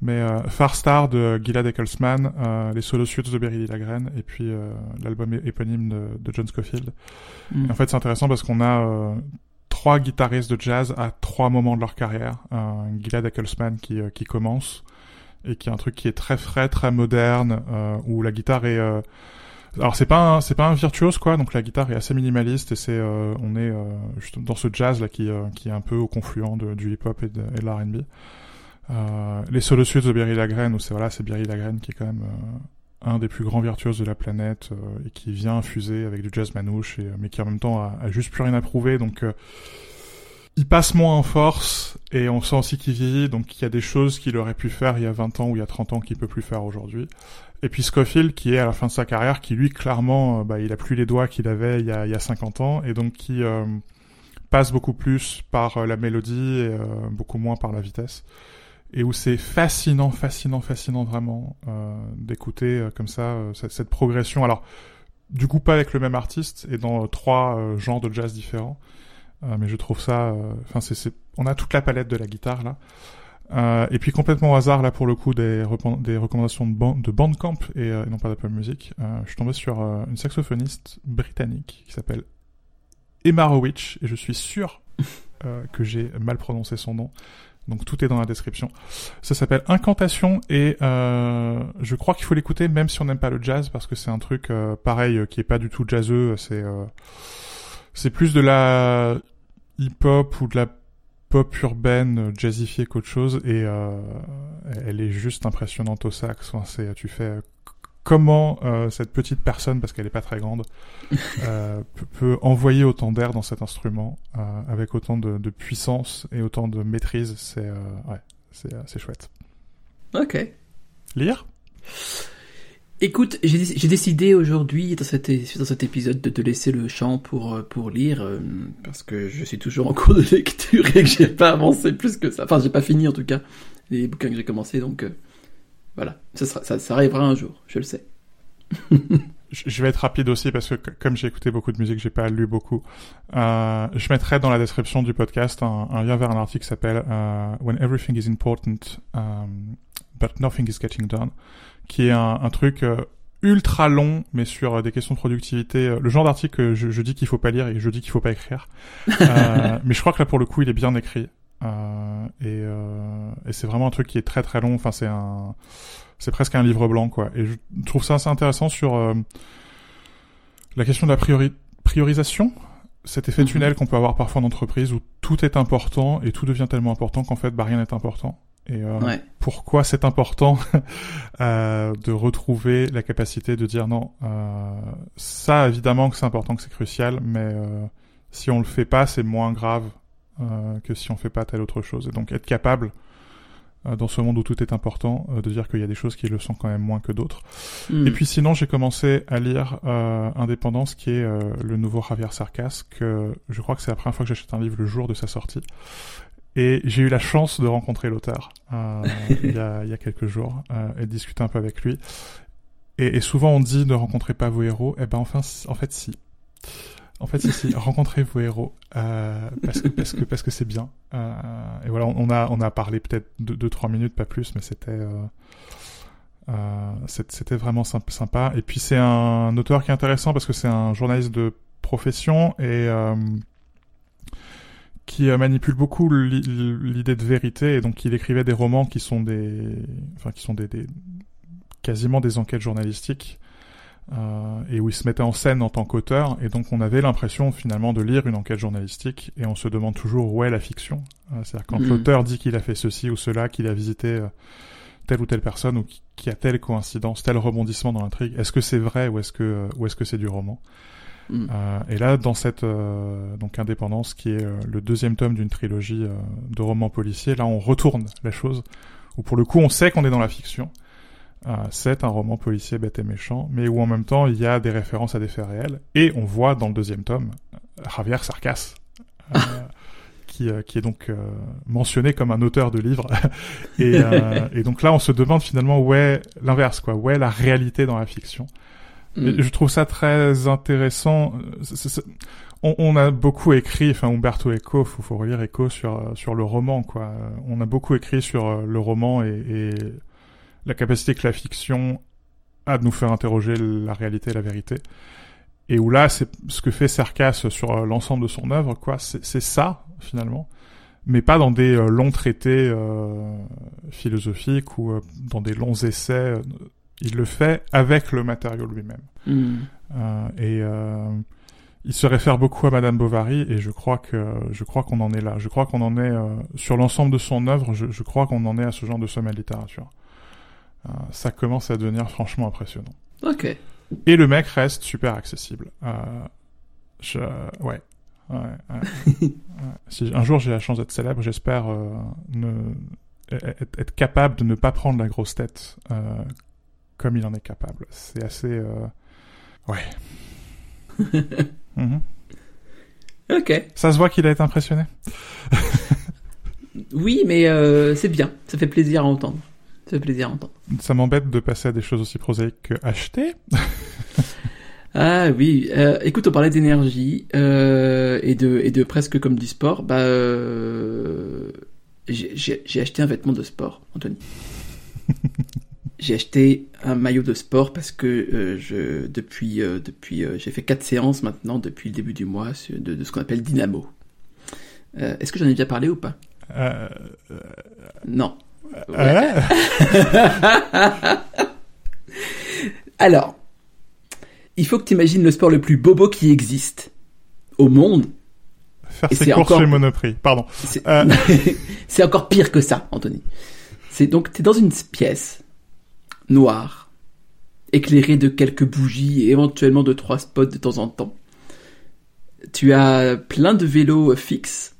Mais Far Star de Gilad Ecclesman, les solo suites de Berry Lagraine et puis l'album éponyme de, de John Scofield. Mm. en fait c'est intéressant parce qu'on a trois guitaristes de jazz à trois moments de leur carrière. Gilad Ecclesman qui qui commence et qui est un truc qui est très frais, très moderne où la guitare est alors c'est pas un, c'est pas un virtuose quoi, donc la guitare est assez minimaliste et c'est euh, on est euh, dans ce jazz là qui euh, qui est un peu au confluent de, du hip hop et de, de l'R&B. les solos suites de Berry Lagraine où c'est voilà c'est Berry Lagraine qui est quand même un des plus grands virtuoses de la planète et qui vient infuser avec du jazz manouche et mais qui en même temps a, a juste plus rien à prouver. Donc il passe moins en force et on sent aussi qu'il vieillit. Donc il y a des choses qu'il aurait pu faire il y a 20 ans ou il y a 30 ans qu'il peut plus faire aujourd'hui et puis Scofield, qui est à la fin de sa carrière, qui lui, clairement, euh, bah, il a plus les doigts qu'il avait il y, a, il y a 50 ans, et donc qui euh, passe beaucoup plus par euh, la mélodie et beaucoup moins par la vitesse. Et où c'est fascinant, fascinant, fascinant vraiment d'écouter comme ça cette, cette, progression. Alors, du coup, pas avec le même artiste et dans trois genres de jazz différents. mais je trouve ça... Enfin, c'est, on a toute la palette de la guitare là. Euh, et puis complètement au hasard là pour le coup des, des recommandations de, de Bandcamp et, euh, non pas d'Apple Music, euh, je suis tombé sur euh, une saxophoniste britannique qui s'appelle Emma Rowich et je suis sûr [laughs] euh, que j'ai mal prononcé son nom. Donc tout est dans la description. Ça s'appelle Incantation et je crois qu'il faut l'écouter même si on n'aime pas le jazz parce que c'est un truc pareil qui est pas du tout jazzeux. C'est c'est plus de la hip hop ou de la pop urbaine, jazzifiée qu'autre chose, et euh, elle est juste impressionnante au sax. C'est, tu fais comment euh, cette petite personne, parce qu'elle est pas très grande, [laughs] euh, peut, envoyer autant d'air dans cet instrument avec autant de, de, puissance et autant de maîtrise. C'est ouais, c'est chouette. Ok. Lire? Écoute, j'ai décidé aujourd'hui, dans cet, épisode, de te laisser le champ pour, euh, lire, euh, parce que je suis toujours en cours de lecture et que j'ai pas avancé plus que ça. Enfin, j'ai pas fini en tout cas, les bouquins que j'ai commencé, donc euh, voilà. Ça, arrivera un jour, je le sais. [laughs] je vais être rapide aussi parce que comme j'ai écouté beaucoup de musique, j'ai pas lu beaucoup. Je mettrai dans la description du podcast un, un lien vers un article qui s'appelle When Everything is Important, um, but Nothing is Getting Done qui est un, un truc euh, ultra long, mais sur euh, des questions de productivité. Euh, le genre d'article que je, je, dis qu'il faut pas lire et je dis qu'il faut pas écrire. [laughs] euh, mais je crois que là, pour le coup, il est bien écrit. Euh, et, et c'est vraiment un truc qui est très très long. Enfin, c'est un, c'est presque un livre blanc, quoi. Et je trouve ça assez intéressant sur la question de la priori priorisation. Cet effet mhm. tunnel qu'on peut avoir parfois en entreprise où tout est important et tout devient tellement important qu'en fait, bah, rien n'est important et euh, pourquoi c'est important [laughs] euh, de retrouver la capacité de dire non, euh, ça évidemment que c'est important, que c'est crucial, mais euh, si on le fait pas, c'est moins grave euh, que si on fait pas telle autre chose. Et donc être capable euh, dans ce monde où tout est important, euh, de dire qu'il y a des choses qui le sont quand même moins que d'autres. Hmm. Et puis sinon, j'ai commencé à lire euh, Indépendance, qui est euh, le nouveau Javier Sarcas, que je crois que c'est la première fois que j'achète un livre le jour de sa sortie. Et j'ai eu la chance de rencontrer l'auteur euh, [laughs] il, y a, il y a quelques jours euh, et de discuter un peu avec lui. Et, et souvent on dit ne rencontrez pas vos héros. Eh ben enfin, en fait si. En fait, si, si, [laughs] rencontrez vos héros euh, parce que parce que parce que c'est bien. Euh, et voilà, on, a on a parlé peut-être deux deux trois minutes, pas plus, mais c'était euh, euh, c'était vraiment symp- sympa. Et puis c'est un auteur qui est intéressant parce que c'est un journaliste de profession et euh, qui euh, manipule beaucoup l'i- l'idée de vérité et donc il écrivait des romans qui sont des enfin qui sont des, des quasiment des enquêtes journalistiques euh, et où il se mettait en scène en tant qu'auteur et donc on avait l'impression finalement de lire une enquête journalistique et on se demande toujours où est la fiction Euh, c'est-à-dire quand Mhm. l'auteur dit qu'il a fait ceci ou cela qu'il a visité euh, telle ou telle personne ou qui- qui a telle coïncidence tel rebondissement dans l'intrigue est-ce que c'est vrai ou est-ce que ou est-ce que c'est du roman? Hmm. euh, et là, dans cette euh, donc Indépendance, qui est euh, le deuxième tome d'une trilogie euh, de romans policiers, là, on retourne la chose. Où pour le coup, on sait qu'on est dans la fiction. Euh, c'est un roman policier bête et méchant, mais où en même temps, il y a des références à des faits réels. Et on voit dans le deuxième tome Javier Sarcas. euh, [laughs] Qui, euh, qui est donc euh, mentionné comme un auteur de livres [laughs] et, euh, et donc là on se demande finalement où est l'inverse quoi où est la réalité dans la fiction? Et Je trouve ça très intéressant. On, on a beaucoup écrit, enfin Umberto Eco, faut, faut relire Eco sur euh, sur le roman, quoi. On a beaucoup écrit sur euh, le roman et, et la capacité que la fiction a de nous faire interroger la réalité et la vérité. Et où là, c'est ce que fait Cercas sur euh, l'ensemble de son œuvre, quoi. C'est ça finalement, mais pas dans des longs traités euh, philosophiques ou dans des longs essais. Il le fait avec le matériau lui-même. Hmm. Euh, et euh, il se réfère beaucoup à Madame Bovary et je crois que je crois qu'on en est là. Je crois qu'on en est euh, sur l'ensemble de son œuvre. Je, je crois qu'on en est à ce genre de sommet de littérature. Ça commence à devenir franchement impressionnant. Ok. Et le mec reste super accessible. Je, ouais. Ouais, ouais. [laughs] Ouais. Si un jour j'ai la chance d'être célèbre, j'espère ne être, être capable de ne pas prendre la grosse tête euh, comme il en est capable. C'est assez. euh, Ouais. [laughs] Mhm. Ok. Ça se voit qu'il a été impressionné. [laughs] Oui, mais euh, c'est bien. Ça fait plaisir à entendre. Ça fait plaisir à entendre. Ça m'embête de passer à des choses aussi prosaïques que acheter. [laughs] Ah oui. Euh, écoute, on parlait d'énergie euh, et de et de presque comme du sport. Bah, j'ai acheté un vêtement de sport, Anthony. J'ai acheté un maillot de sport parce que euh, je depuis euh, depuis euh, j'ai fait quatre séances maintenant depuis le début du mois de, de ce qu'on appelle Dynamo. Est-ce que j'en ai déjà parlé ou pas? Euh, Non. ouais. [laughs] Alors, il faut que tu imagines le sport le plus bobo qui existe au monde. Faire Et ses courses encore- chez Monoprix. Pardon. C'est [laughs] encore pire que ça, Anthony. C'est donc, tu es dans une pièce noire, éclairée de quelques bougies et éventuellement de trois spots de temps en temps. Tu as plein de vélos fixes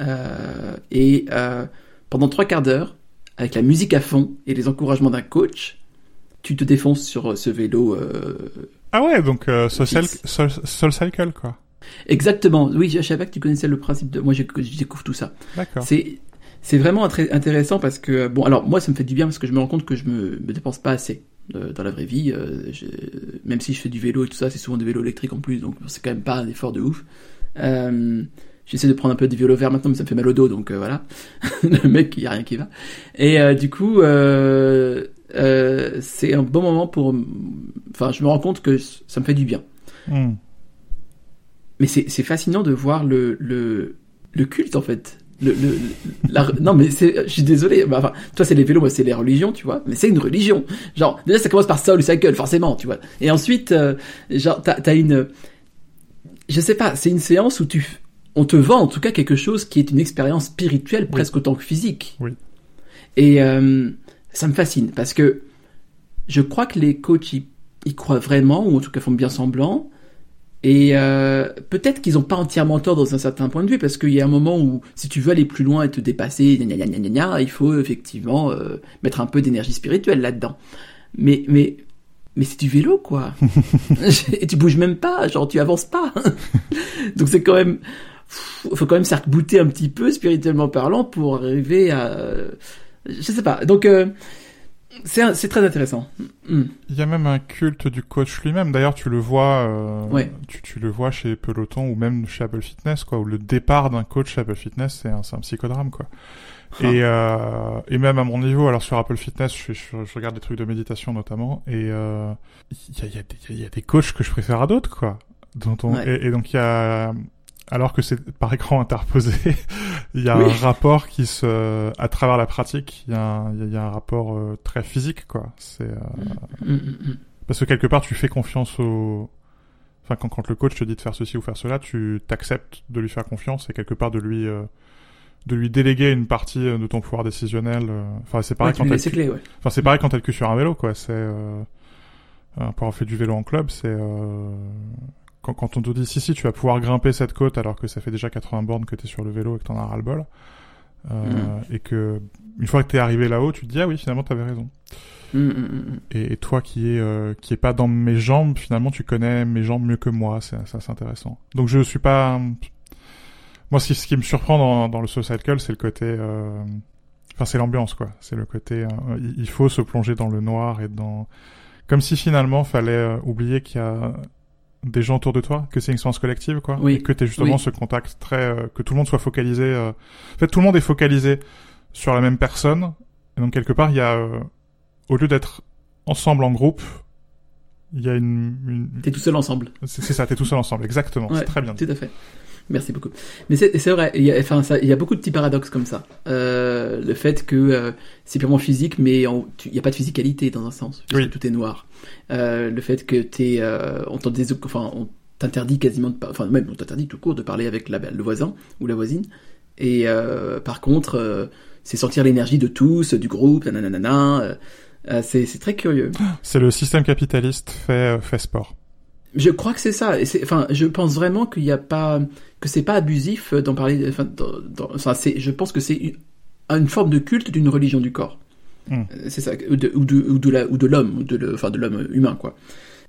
euh, et euh, pendant trois quarts d'heure, avec la musique à fond et les encouragements d'un coach, tu te défonces sur ce vélo euh, Ah ouais, donc euh, Soul Cycle, quoi. Exactement. Oui, je savais que tu connaissais le principe de. Moi, je, je découvre tout ça. D'accord. C'est c'est vraiment très intéressant parce que bon, alors moi, ça me fait du bien parce que je me rends compte que je me, me dépense pas assez euh, dans la vraie vie. euh, je- même si je fais du vélo et tout ça, c'est souvent des vélos électriques en plus, donc c'est quand même pas un effort de ouf. Euh, J'essaie de prendre un peu du vélo vert maintenant, mais ça me fait mal au dos, donc euh, voilà. [laughs] le mec, il y a rien qui va. Et euh, du coup, euh, euh, c'est un bon moment pour. Enfin, je me rends compte que ça me fait du bien. Hmm. Mais c'est c'est fascinant de voir le, le, le culte, en fait. Le, le, la- non, mais c'est, je suis désolé. bah, Enfin, toi, c'est les vélos, moi, c'est les religions, tu vois. Mais c'est une religion. Genre, déjà, ça commence par Soul Cycle, forcément, tu vois. Et ensuite, euh, genre, t'as, t'as une, je sais pas, c'est une séance où tu, on te vend, en tout cas, quelque chose qui est une expérience spirituelle presque autant que physique. Oui. Et, euh, ça me fascine parce que je crois que les coachs y, y croient vraiment, ou en tout cas font bien semblant. Et euh, peut-être qu'ils ont pas entièrement tort dans un certain point de vue, parce qu'il y a un moment où, si tu veux aller plus loin et te dépasser, gna gna gna gna gna, il faut effectivement euh, mettre un peu d'énergie spirituelle là-dedans. Mais, mais, mais c'est du vélo, quoi. [laughs] et tu bouges même pas, genre tu avances pas. [laughs] Donc c'est quand même, faut quand même s'arc-bouter un petit peu spirituellement parlant pour arriver à, je sais pas. Donc euh, c'est c'est très intéressant. Mm. Il y a même un culte du coach lui-même. D'ailleurs, tu le vois, euh, Ouais. tu, tu le vois chez Peloton ou même chez Apple Fitness, quoi. Où le départ d'un coach chez Apple Fitness, c'est un, psychodrame, quoi. Ah. Et, euh, et même à mon niveau, alors sur Apple Fitness, je, je, je regarde des trucs de méditation notamment, et euh, il y, a, il y, a y a des coachs que je préfère à d'autres, quoi. Dont on, Ouais. et, et donc il y a, alors que c'est par écran interposé, [laughs] il y a Oui. un rapport qui se, à travers la pratique, il y a un, il y a- un rapport euh, très physique, quoi. C'est euh, Mm, mm, mm. parce que quelque part, tu fais confiance au. Enfin, quand, quand le coach te dit de faire ceci ou faire cela, tu t'acceptes de lui faire confiance et quelque part de lui euh, de lui déléguer une partie euh, de ton pouvoir décisionnel. euh. Enfin, c'est Ouais, pareil tu quand t'as clés, ouais. Enfin, c'est pareil quand t'as le cul sur un vélo, quoi. C'est pour avoir fait du vélo en club, c'est euh, quand, quand on te dit si si tu vas pouvoir grimper cette côte alors que ça fait déjà 80 bornes que t'es sur le vélo et que t'en as ras le bol, euh, et que une fois que t'es arrivé là-haut, tu te dis ah oui finalement t'avais raison. Mm, mm, mm. Et, et toi qui est euh, qui est pas dans mes jambes, finalement tu connais mes jambes mieux que moi, c'est ça c'est intéressant. Donc je suis pas moi ce qui, ce qui me surprend dans, dans le Soul Cycle, c'est le côté euh, enfin c'est l'ambiance quoi, c'est le côté euh, il, il faut se plonger dans le noir et dans comme si finalement fallait euh, oublier qu'il y a des gens autour de toi, que c'est une expérience collective quoi, Oui. et que t'es justement Oui. ce contact très euh, que tout le monde soit focalisé euh, en fait tout le monde est focalisé sur la même personne et donc quelque part il y a euh, au lieu d'être ensemble en groupe, il y a une, une... T'es tout seul ensemble. c'est ça, t'es tout seul ensemble, exactement, Ouais, c'est très bien. Tout à fait. Merci beaucoup. Mais c'est vrai, il y a, enfin, ça, il y a beaucoup de petits paradoxes comme ça. Euh, le fait que euh, c'est purement physique, mais on- tu- il n'y a pas de physicalité dans un sens, puisque Oui. tout est noir. Euh, le fait que t'es, on enfin, on t'interdit quasiment, de, enfin même on t'interdit tout court de parler avec la, le voisin ou la voisine. Et par contre, c'est sentir l'énergie de tous, du groupe, nanana. C'est c'est très curieux. C'est le système capitaliste fait, fait sport. Je crois que c'est ça. Et enfin, je pense vraiment qu'il n'y a pas, que c'est pas abusif d'en parler. Enfin, dans, dans- c'est, je pense que c'est une, une forme de culte d'une religion du corps. Mm. Euh, C'est ça, ou de, ou de, ou de la, ou de l'homme, ou de, le- enfin, de l'homme humain, quoi.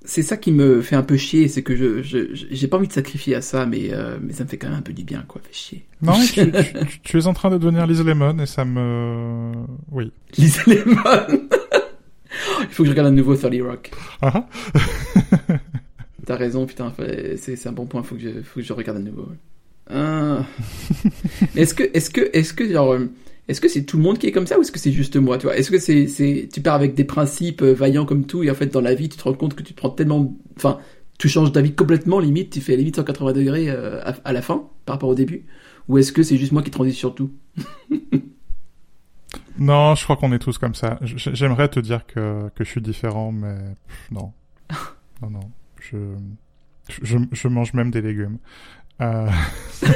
C'est ça qui me fait un peu chier, c'est que je, j'ai pas envie de sacrifier à ça, mais, euh, mais ça me fait quand même un peu du bien, quoi. Fait chier. Non, mais [laughs] tu, tu- es en train de devenir Liz Lemon et ça me... Oui. Lisa Lemon. [laughs] Il faut que je regarde à nouveau 30 Rock. Ah, [laughs] T'as raison, putain, c'est un bon point, faut que je, faut que je regarde à nouveau. ouais. Ah. [laughs] est-ce que, est-ce que, est-ce que, genre, euh, est-ce que c'est tout le monde qui est comme ça ou est-ce que c'est juste moi, tu vois? Est-ce que c'est, c'est, tu pars avec des principes euh, vaillants comme tout et en fait dans la vie tu te rends compte que tu te prends tellement, enfin, tu changes d'avis complètement, limite, tu fais limite 180 degrés euh, à, à la fin par rapport au début? Ou est-ce que c'est juste moi qui transite sur tout? [laughs] Non, je crois qu'on est tous comme ça. J'aimerais te dire que, que je suis différent, mais [laughs] non. Non, non. Je, je, je mange même des légumes. Euh... [laughs]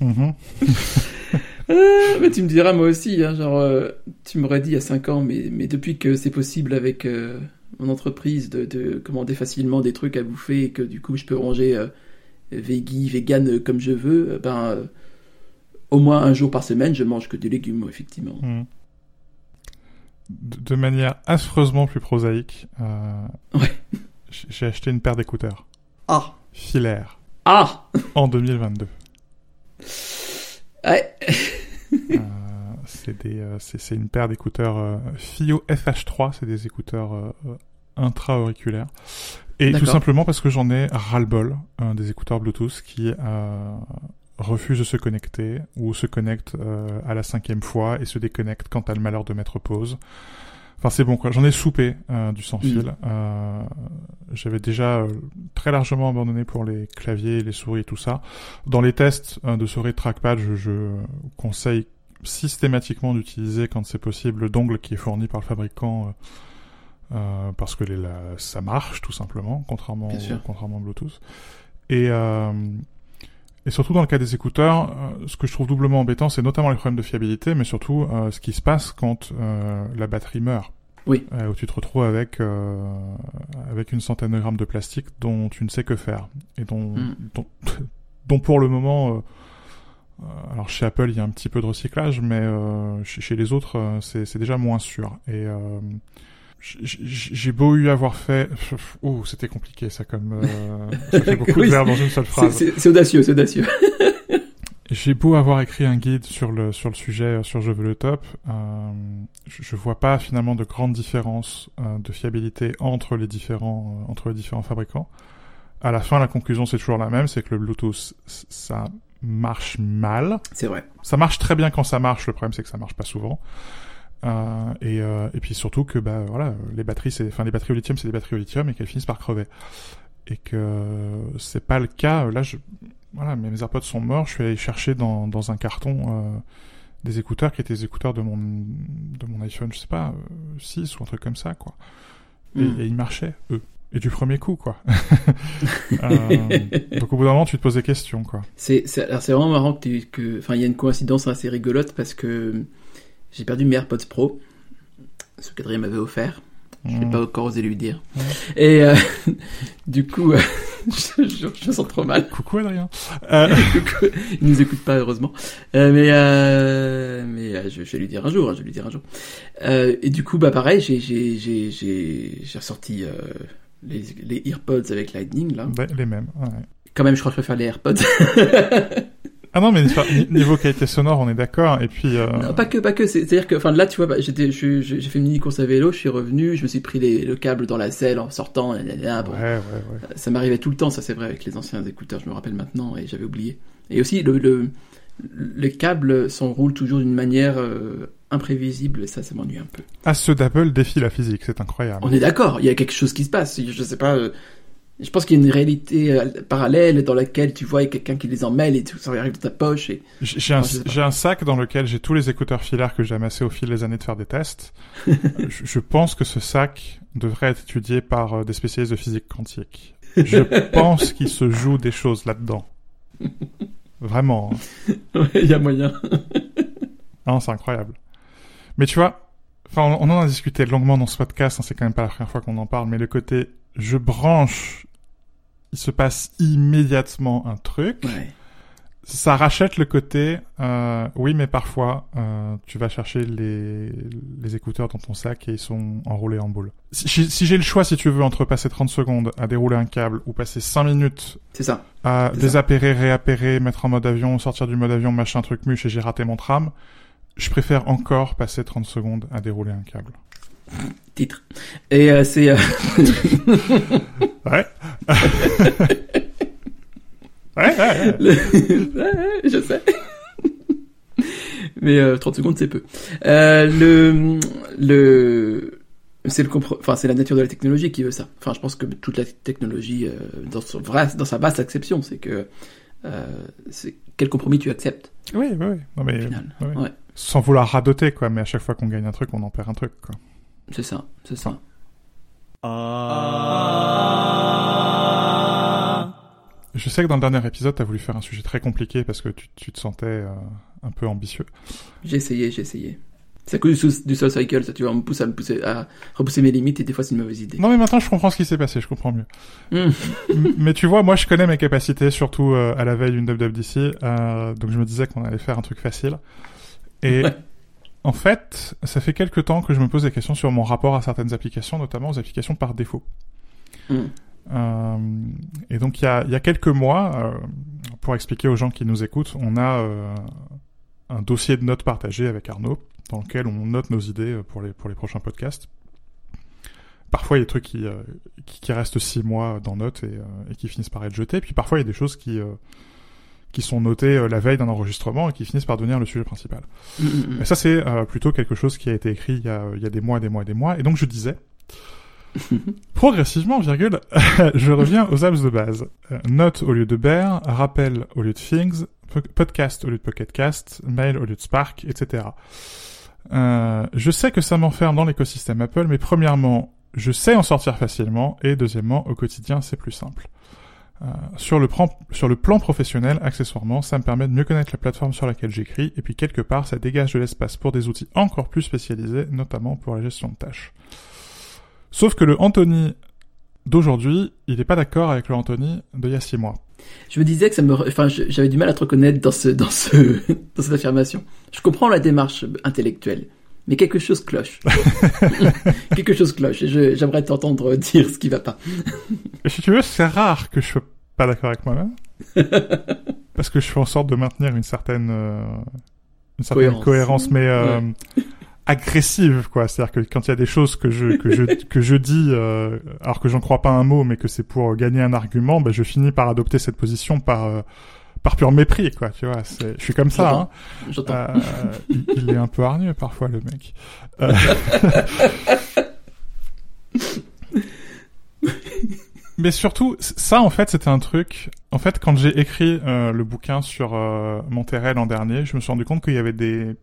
Mhm. Ah, mais tu me diras moi aussi, hein, genre, euh, tu m'aurais dit il y a 5 ans, mais, mais depuis que c'est possible avec euh, mon entreprise de, de commander facilement des trucs à bouffer et que du coup je peux ranger euh, veggie, vegan euh, comme je veux, euh, ben euh, au moins un jour par semaine je mange que des légumes, effectivement. Mhm. De, manière affreusement plus prosaïque, euh, Ouais. j'ai acheté une paire d'écouteurs. Ah. Filaires Ah. En 2022. Ouais. Euh, c'est des, euh, c'est c'est une paire d'écouteurs FIO FH3, c'est des écouteurs intra-auriculaires. Et tout simplement parce que j'en ai ras-le-bol des écouteurs Bluetooth qui refusent de se connecter ou se connectent euh, à la cinquième fois et se déconnectent quand t'as le malheur de mettre pause. Enfin c'est bon quoi, j'en ai soupé euh, du sans fil. Euh, J'avais déjà euh, très largement abandonné pour les claviers, les souris et tout ça. Dans les tests euh, de souris trackpad, je, je conseille systématiquement d'utiliser quand c'est possible le dongle qui est fourni par le fabricant euh, parce que les, la- ça marche tout simplement, contrairement, contrairement au Bluetooth. Et, euh, et surtout dans le cas des écouteurs, euh, ce que je trouve doublement embêtant, c'est notamment les problèmes de fiabilité, mais surtout euh, ce qui se passe quand euh, la batterie meurt. Oui. Euh, où tu te retrouves avec euh, avec une centaine de grammes de plastique dont tu ne sais que faire et dont Mm. dont, [laughs] dont pour le moment. alors chez Apple, il y a un petit peu de recyclage, mais euh, chez, les autres, c'est c'est déjà moins sûr. Et euh, j'ai beau eu avoir fait, [laughs] oh, c'était compliqué ça comme. Euh, ça fait [laughs] beaucoup Oui, de verbes dans une seule phrase. C'est audacieux, c'est audacieux. [laughs] J'ai beau avoir écrit un guide sur le sur le sujet euh, sur Je veux le top, euh, je, je vois pas finalement de grandes différences euh, de fiabilité entre les différents euh, entre les différents fabricants. À la fin, la conclusion c'est toujours la même, c'est que le Bluetooth ça marche mal. C'est vrai. Ça marche très bien quand ça marche. Le problème c'est que ça marche pas souvent. Euh, et, euh, et puis surtout que bah voilà, les batteries c'est enfin les batteries au lithium c'est des batteries au lithium et qu'elles finissent par crever. Et que c'est pas le cas. Là je voilà, mes AirPods sont morts, je suis allé chercher dans, dans un carton euh, des écouteurs qui étaient des écouteurs de mon de mon iPhone, je sais pas, euh, 6 ou un truc comme ça quoi. Et, Mm. et ils marchaient eux. Et du premier coup quoi. [laughs] Donc au bout d'un moment tu te poses des questions quoi. C'est c'est- alors c'est vraiment marrant que enfin il y a une coïncidence assez rigolote parce que j'ai perdu mes AirPods Pro. Ce quatrième m'avait offert. Je n'ai Mm. pas encore osé lui dire. Ouais. Et euh, [laughs] du coup, euh, [laughs] je, je, je me sens trop mal. Coucou Adrien. [laughs] Euh, Du coup, il nous écoute pas heureusement. Euh, mais mais je, je vais lui dire un jour. hein, je vais lui dire un jour. Et du coup, bah pareil, j'ai j'ai j'ai j'ai ressorti les les AirPods avec Lightning là. les mêmes. ouais. Quand même, je crois que je préfère les AirPods. Ah non, mais niveau qualité sonore, on est d'accord. Et puis, euh, Non, pas que, pas que. C'est- C'est-à-dire que, enfin, là, tu vois, bah, j'étais, j'ai fait une mini course à vélo, je suis revenu, je me suis pris les, le câble dans la selle en sortant. bon. ouais, ouais, ouais. Ça m'arrivait tout le temps, ça c'est vrai, avec les anciens écouteurs, je me rappelle maintenant, et j'avais oublié. Et aussi, le, le, les câbles s'enroulent toujours d'une manière euh, imprévisible, ça, ça m'ennuie un peu. Ah, ceux d'Apple défient la physique, c'est incroyable. On est d'accord, il y a quelque chose qui se passe. Je sais pas. euh, je pense qu'il y a une réalité euh, parallèle dans laquelle tu vois quelqu'un qui les emmêle et tout ça arrive dans ta poche. Et... J'ai un, sac dans lequel j'ai tous les écouteurs filaires que j'ai amassés au fil des années de faire des tests. [laughs] je, je pense que ce sac devrait être étudié par euh, des spécialistes de physique quantique. Je [laughs] pense qu'il se joue des choses là-dedans. Vraiment. hein. Ouais, il y a moyen. Non, c'est incroyable. Mais tu vois, enfin, on, on en a discuté longuement dans ce podcast, hein, c'est quand même pas la première fois qu'on en parle, mais le côté je branche, il se passe immédiatement un truc. Ouais. Ça rachète le côté, euh, oui, mais parfois, euh, tu vas chercher les, les écouteurs dans ton sac et ils sont enroulés en boule. Si, si- j'ai le choix, si tu veux, entre passer 30 secondes à dérouler un câble ou passer 5 minutes C'est ça. à désappairer, réappairer, mettre en mode avion, sortir du mode avion, machin, truc muche et j'ai raté mon tram, je préfère encore passer 30 secondes à dérouler un câble. [laughs] Titre. Et euh, c'est. euh, [laughs] Ouais. [laughs] ouais, ouais, ouais. le- Ouais, je sais. Mais euh, 30 secondes, c'est peu. Euh, le. le... C'est le compre- enfin c'est la nature de la technologie qui veut ça. Enfin je pense que toute la technologie dans son vrai dans sa vaste acception c'est que c'est quel compromis tu acceptes Oui, oui, oui. Non, mais, au final. ouais. Ouais, Sans vouloir radoter, quoi, mais à chaque fois qu'on gagne un truc, on en perd un truc, quoi. C'est ça, c'est ça. Je sais que dans le dernier épisode, t'as voulu faire un sujet très compliqué parce que tu, tu te sentais euh, un peu ambitieux. J'ai essayé, j'ai essayé. C'est à cause du, sous- du Soul Cycle, ça, tu vois, on me pousse à me pousser, à repousser mes limites et des fois c'est une mauvaise idée. Non, mais maintenant, je comprends ce qui s'est passé, je comprends mieux. Hmm. Mais tu vois, moi, je connais mes capacités, surtout euh, à la veille d'une WWDC, euh, donc je me disais qu'on allait faire un truc facile. Et Ouais. En fait, ça fait quelques temps que je me pose des questions sur mon rapport à certaines applications, notamment aux applications par défaut. Hmm. Euh, et donc il y a, y a quelques mois, euh, pour expliquer aux gens qui nous écoutent, on a euh, un dossier de notes partagé avec Arnaud, dans lequel on note nos idées pour les, pour les prochains podcasts. Parfois il y a des trucs qui, qui, qui restent six mois dans notes et, et qui finissent par être jetés, puis parfois il y a des choses qui, qui sont notées euh, la veille d'un enregistrement et qui finissent par devenir le sujet principal. Hmm, hmm. Et ça, c'est euh, plutôt quelque chose qui a été écrit il y a, il y a des mois, des mois, des mois. Et donc, je disais, [laughs] progressivement, virgule, [laughs] je reviens aux apps de base. Euh, note au lieu de bear, rappel au lieu de things, po- podcast au lieu de pocketcast, mail au lieu de spark, etc. Euh, je sais que ça m'enferme dans l'écosystème Apple, mais premièrement, je sais en sortir facilement, et deuxièmement, au quotidien, c'est plus simple. Euh, sur, le plan, sur le plan professionnel, accessoirement, ça me permet de mieux connaître la plateforme sur laquelle j'écris, et puis quelque part, ça dégage de l'espace pour des outils encore plus spécialisés, notamment pour la gestion de tâches. Sauf que le Anthony d'aujourd'hui, il n'est pas d'accord avec le Anthony d'il y a six mois. Je me disais que ça me, enfin, j'avais du mal à te reconnaître dans ce, dans ce, [laughs] dans cette affirmation. Je comprends la démarche intellectuelle, mais quelque chose cloche. [laughs] [laughs] quelque chose cloche. Et j'aimerais t'entendre dire ce qui va pas. Si tu veux, c'est rare que je sois pas d'accord avec moi-même. [laughs] parce que je fais en sorte de maintenir une certaine, euh, une certaine cohérence, mais euh, agressive, quoi. C'est-à-dire que quand il y a des choses que je que je que je dis, euh, alors que j'en crois pas un mot, mais que c'est pour gagner un argument, ben je finis par adopter cette position par par pur mépris, quoi. Tu vois, je suis comme ça. Hein. Euh, il, il, est un peu hargneux parfois, le mec. Euh, [laughs] mais surtout, ça en fait, c'était un truc. En fait, quand j'ai écrit euh, le bouquin sur euh, Monterrey l'an dernier, je me suis rendu compte qu'il y avait des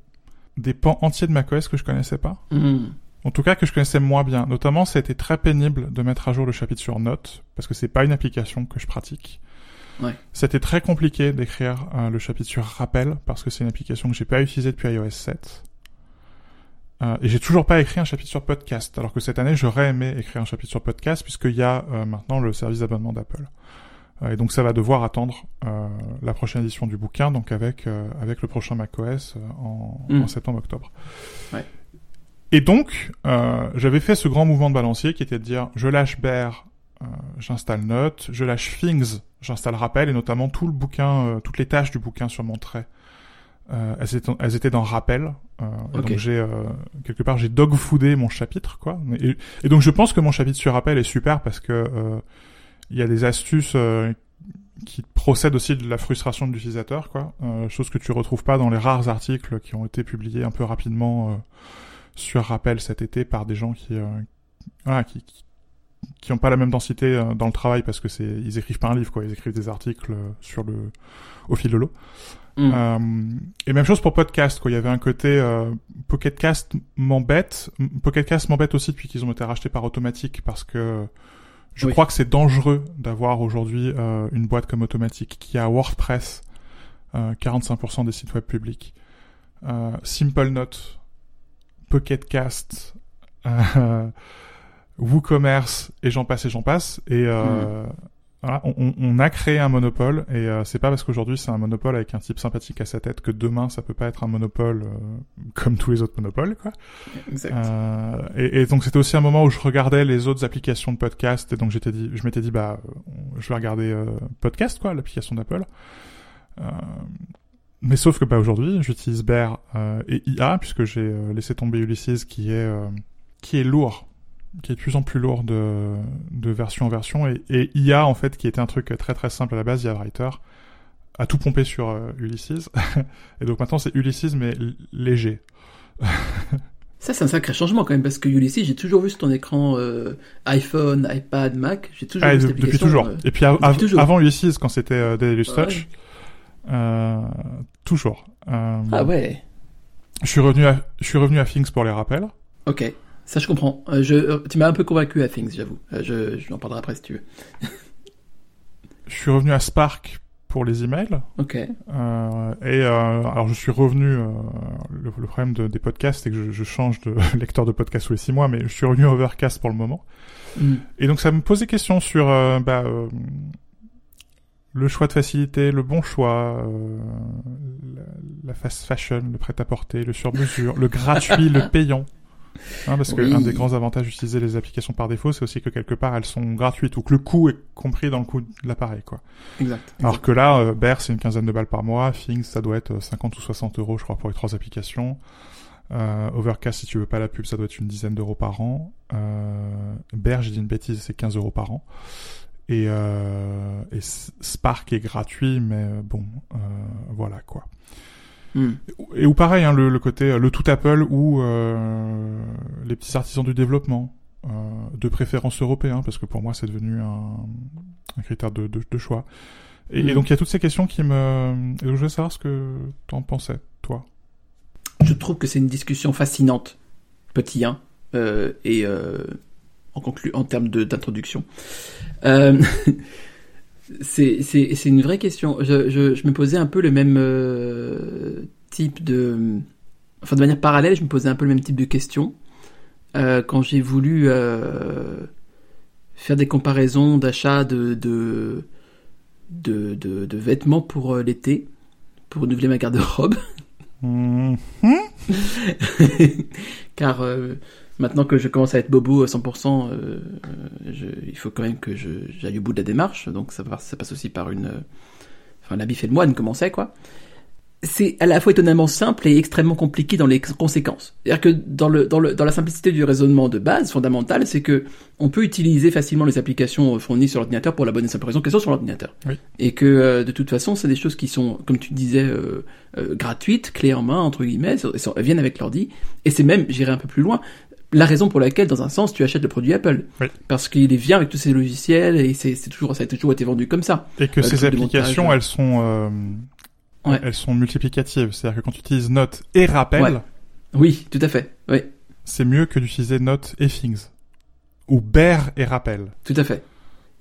des pans entiers de macOS que je connaissais pas. Mm. En tout cas, que je connaissais moins bien. Notamment, ça a été très pénible de mettre à jour le chapitre sur Note, parce que c'est pas une application que je pratique. Ouais. C'était très compliqué d'écrire euh, le chapitre sur Rappel, parce que c'est une application que j'ai pas utilisée depuis iOS 7. Euh, et j'ai toujours pas écrit un chapitre sur podcast, alors que cette année, j'aurais aimé écrire un chapitre sur podcast, puisqu'il y a euh, maintenant le service d'abonnement d'Apple. Euh, et donc ça va devoir attendre euh, la prochaine édition du bouquin, donc avec euh, avec le prochain macOS en, en septembre-octobre. Ouais. Et donc j'avais fait ce grand mouvement de balancier qui était de dire je lâche Bear, euh, j'installe Note, je lâche Things, j'installe Rappel et notamment tout le bouquin, euh, toutes les tâches du bouquin sur mon trait. Euh, elles, étaient, elles étaient dans Rappel. Euh. Donc j'ai euh, quelque part j'ai dogfoodé mon chapitre quoi. Et, et donc je pense que mon chapitre sur Rappel est super parce que euh, il y a des astuces euh, qui procèdent aussi de la frustration de l'utilisateur, quoi. Euh, chose que tu retrouves pas dans les rares articles qui ont été publiés un peu rapidement euh, sur Rappel cet été par des gens qui, euh, voilà, qui, qui qui ont pas la même densité euh, dans le travail parce que c'est ils écrivent pas un livre quoi ils écrivent des articles euh, sur le au fil de l'eau Mm. euh, et même chose pour podcast, quoi. Il y avait un côté euh, Pocket Cast m'embête. Pocket Cast m'embête aussi depuis qu'ils ont été rachetés par Automatique parce que je Oui. crois que c'est dangereux d'avoir aujourd'hui euh, une boîte comme Automatique qui a WordPress, euh, 45% des sites web publics, Simple Note, Pocket Cast, WooCommerce et j'en passe et j'en passe. Et euh, voilà, on, on- a créé un monopole et euh, c'est pas parce qu'aujourd'hui c'est un monopole avec un type sympathique à sa tête que demain ça peut pas être un monopole euh, comme tous les autres monopoles quoi. Exact. Euh, et, et donc c'était aussi un moment où je regardais les autres applications de podcast et donc j'étais dit, je m'étais dit bah on- je vais regarder euh, podcast quoi, l'application d'Apple. Euh, mais sauf que bah aujourd'hui j'utilise Bear euh, et IA puisque j'ai euh, laissé tomber Ulysses qui est euh, qui est lourd qui est de plus en plus lourd de, de version en version et, et IA en fait qui était un truc très très simple à la base, IA Writer a tout pompé sur euh, Ulysses [laughs] et donc maintenant c'est Ulysses mais léger. [laughs] Ça, c'est un sacré changement quand même, parce que Ulysses, j'ai toujours vu sur ton écran euh, iPhone, iPad, Mac, j'ai toujours Ah, vu de- cette depuis toujours. euh, Et puis av- depuis av- toujours. avant Ulysses, quand c'était Ouais. Touch, toujours. Ah ouais, Je suis revenu à, je suis revenu à Things pour les rappels. ok. Ça, je comprends. Euh, je, euh, tu m'as un peu convaincu à Things, j'avoue. Euh, je, je en parlerai après si tu veux. Je suis revenu à Spark pour les emails. Ok. Euh, et euh, alors je suis revenu. euh, le, le problème de- des podcasts, c'est que je, je change de [laughs] lecteur de podcast tous les six mois, mais je suis revenu à Overcast pour le moment. Mm. Et donc ça me pose des questions sur bah, euh, le choix de facilité, le bon choix, euh, la, la fast fashion, le prêt-à-porter, le sur-mesure, le gratuit, le [laughs] payant. Hein, parce que Oui. un des grands avantages d'utiliser les applications par défaut, c'est aussi que quelque part elles sont gratuites ou que le coût est compris dans le coût de l'appareil, quoi. Exact. Alors que là, euh, Bear, c'est une quinzaine de balles par mois. Things, ça doit être euh, 50 ou 60 euros, je crois, pour les trois applications. Euh, Overcast, si tu veux pas la pub, ça doit être une dizaine d'euros par an. Euh, Bear, j'ai dit une bêtise, c'est 15 euros par an. Et, euh, et Spark est gratuit, mais euh, bon, euh, voilà quoi. Mm. Et ou pareil, hein, le, le côté euh, le tout Apple ou euh, les petits artisans du développement, euh, de préférence européen, parce que pour moi c'est devenu un, un critère de, de, de choix. Et, Mm. et donc il y a toutes ces questions qui me... Et donc je voulais savoir ce que t'en pensais, toi. Je trouve que c'est une discussion fascinante, petit 1, euh, et en conclu en termes d'introduction. Euh, [laughs] C'est, c'est, c'est une vraie question. Je, je, je me posais un peu le même euh, type de... Enfin, de manière parallèle, je me posais un peu le même type de questions. Euh, quand j'ai voulu euh, faire des comparaisons d'achat de, de, de, de, de vêtements pour l'été, pour renouveler ma garde-robe. Mhm. [laughs] Car maintenant que je commence à être bobo à 100%, euh, je, il faut quand même que j'aille au bout de la démarche. Donc ça, ça passe aussi par une... euh, Enfin, l'habit fait le moine, comme on sait, quoi. C'est à la fois étonnamment simple et extrêmement compliqué dans les conséquences. C'est-à-dire que dans, le, dans, le, dans la simplicité du raisonnement de base, fondamental, c'est que on peut utiliser facilement les applications fournies sur l'ordinateur pour la bonne et simple raison qu'elles sont sur l'ordinateur. Oui. Et que euh, de toute façon, c'est des choses qui sont, comme tu disais, euh, euh, gratuites, clés en main, entre guillemets, elles viennent avec l'ordi. Et c'est même, j'irai un peu plus loin, la raison pour laquelle, dans un sens, tu achètes le produit Apple. Oui. Parce qu'il vient avec tous ces logiciels et c'est toujours, ça a toujours été vendu comme ça. Et que Euh, ces applications, montage. elles sont, euh, Ouais. elles sont multiplicatives. C'est-à-dire que quand tu utilises Note et Rappel, Ouais. Oui, tout à fait. Oui, c'est mieux que d'utiliser Note et Things. Ou Bear et Rappel. tout à fait.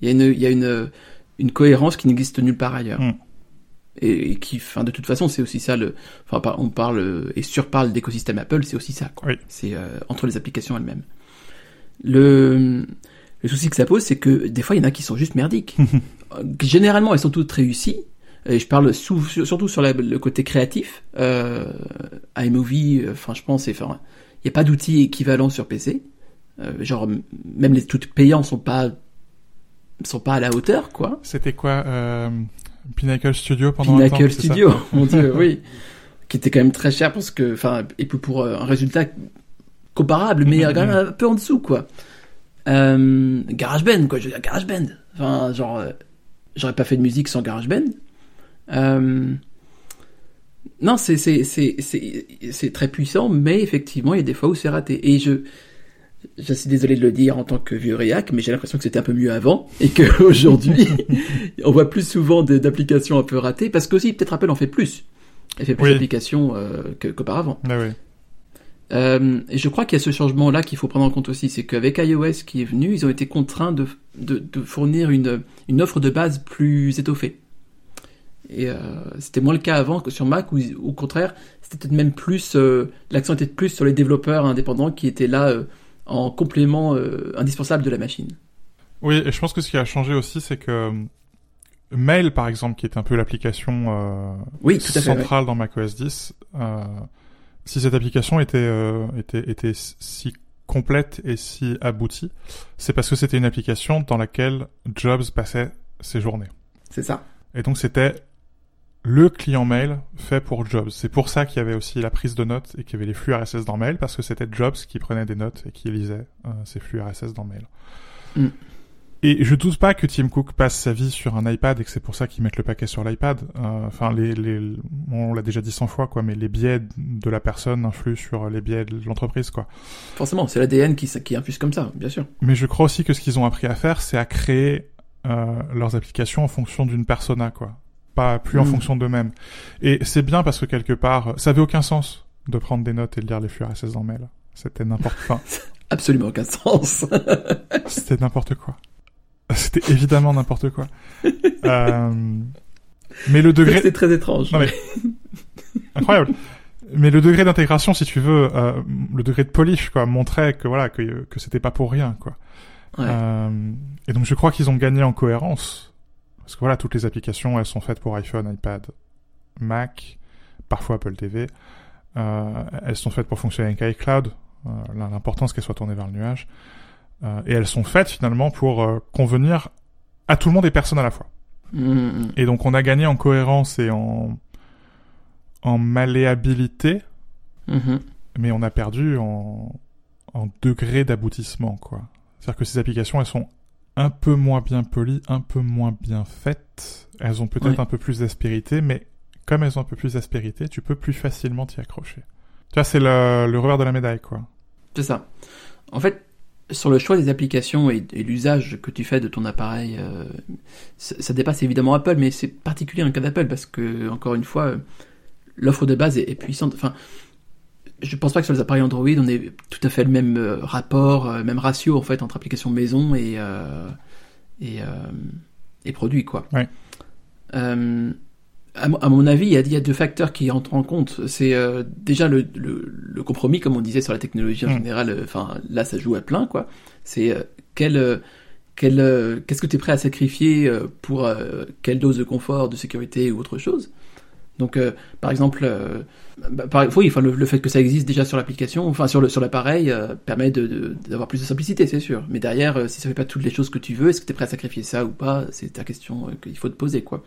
Il y a une, il y a une, une cohérence qui n'existe nulle part ailleurs. Mm. Et, et qui, enfin, de toute façon, c'est aussi ça le, enfin, on parle et surparle d'écosystème Apple, c'est aussi ça, quoi. Oui. C'est euh, entre les applications elles-mêmes. Le, le souci que ça pose, c'est que des fois, il y en a qui sont juste merdiques. [laughs] Généralement, elles sont toutes réussies. Et je parle sous- surtout sur la- le côté créatif. Euh, iMovie, euh, enfin, je pense, c'est, enfin, il n'y a pas d'outils équivalents sur PC. Euh, genre, même les tout payants sont pas, sont pas à la hauteur, quoi. C'était quoi euh, Pinnacle Studio pendant un temps Pinnacle c'est ça Studio, [laughs] mon dieu, oui. [laughs] Qui était quand même très cher parce que, enfin, et pour euh, un résultat comparable, mais Mhm. quand même un peu en dessous, quoi. Euh, GarageBand, quoi, je veux dire, GarageBand. Enfin, genre, euh, j'aurais pas fait de musique sans GarageBand. Euh, non, c'est très puissant, mais effectivement, il y a des fois où c'est raté. Et je, je suis désolé de le dire en tant que vieux réac, mais j'ai l'impression que c'était un peu mieux avant, et que [laughs] aujourd'hui, [laughs] on voit plus souvent des- d'applications un peu ratées, parce qu'aussi, peut-être Apple en fait plus. Elle fait plus Oui. d'applications euh, qu'auparavant. Ah oui. Euh, et je crois qu'il y a ce changement-là qu'il faut prendre en compte aussi, c'est qu'avec iOS qui est venu, ils ont été contraints de, de, de fournir une, une offre de base plus étoffée. Et euh, c'était moins le cas avant que sur Mac, où au contraire, c'était peut-être même plus, l'accent était plus sur les développeurs indépendants qui étaient là en complément euh, indispensable de la machine. Oui, et je pense que ce qui a changé aussi, c'est que euh, Mail, par exemple, qui est un peu l'application euh, Oui, tout à fait. ouais. centrale dans macOS 10, euh, si cette application était, euh, était, était si complète et si aboutie, c'est parce que c'était une application dans laquelle Jobs passait ses journées. C'est ça. Et donc c'était le client mail fait pour Jobs. C'est pour ça qu'il y avait aussi la prise de notes et qu'il y avait les flux RSS dans Mail, parce que c'était Jobs qui prenait des notes et qui lisait euh, ces flux RSS dans Mail. Mm. Et je doute pas que Tim Cook passe sa vie sur un iPad et que c'est pour ça qu'ils mettent le paquet sur l'iPad. Euh, Enfin, les, les, on l'a déjà dit 100 fois, quoi, mais les biais de la personne influent sur les biais de l'entreprise, quoi. Forcément, c'est l'ADN qui, qui infuse comme ça, bien sûr. Mais je crois aussi que ce qu'ils ont appris à faire, c'est à créer euh, leurs applications en fonction d'une persona, quoi. Pas plus en Mm. fonction d'eux-mêmes. Et c'est bien parce que quelque part, ça avait aucun sens de prendre des notes et de lire les flux RSS dans Mail. C'était n'importe quoi. [laughs] Absolument aucun sens. [laughs] C'était n'importe quoi. C'était évidemment n'importe quoi. Euh, mais le degré, C'était très étrange. Non, mais- [laughs] incroyable. Mais le degré d'intégration, si tu veux, euh, le degré de polish, quoi, montrait que voilà que que c'était pas pour rien, quoi. Ouais. Euh, et donc je crois qu'ils ont gagné en cohérence. Parce que voilà, toutes les applications, elles sont faites pour iPhone, iPad, Mac, parfois Apple TV. Euh, elles sont faites pour fonctionner avec iCloud. Euh, L'important, c'est qu'elles soient tournées vers le nuage. Euh, et elles sont faites finalement pour euh, convenir à tout le monde et personne à la fois. Mm, Et donc on a gagné en cohérence et en, en malléabilité, mm, mhm. mais on a perdu en, en degré d'aboutissement, quoi. C'est-à-dire que ces applications, elles sont un peu moins bien polies, un peu moins bien faites. Elles ont peut-être un peu plus d'aspérité, mais comme elles ont un peu plus d'aspérité, tu peux plus facilement t'y accrocher. Tu vois, c'est le, le revers de la médaille, quoi. C'est ça. En fait, sur le choix des applications et, et l'usage que tu fais de ton appareil, euh, ça, ça dépasse évidemment Apple, mais c'est particulier en cas d'Apple parce que, encore une fois, euh, l'offre de base est, est puissante. Enfin, je pense pas que sur les appareils Android, on ait tout à fait le même euh, rapport, euh, même ratio en fait entre applications maison et euh, et, est produit, quoi. Ouais. À, mo- à mon avis, il y, a, il y a deux facteurs qui entrent en compte. C'est déjà le, le, le compromis, comme on disait sur la technologie en Mm. général. Enfin, là, ça joue à plein, quoi. C'est quel, qu'est-ce que tu es prêt à sacrifier pour quelle dose de confort, de sécurité ou autre chose? Donc, euh, par exemple, euh, bah, enfin, le, fait que ça existe déjà sur l'application, enfin sur le sur l'appareil, euh, permet d'avoir plus de simplicité, c'est sûr. Mais derrière, euh, si ça fait pas toutes les choses que tu veux, est-ce que tu es prêt à sacrifier ça ou pas? C'est ta question qu'il faut te poser, quoi.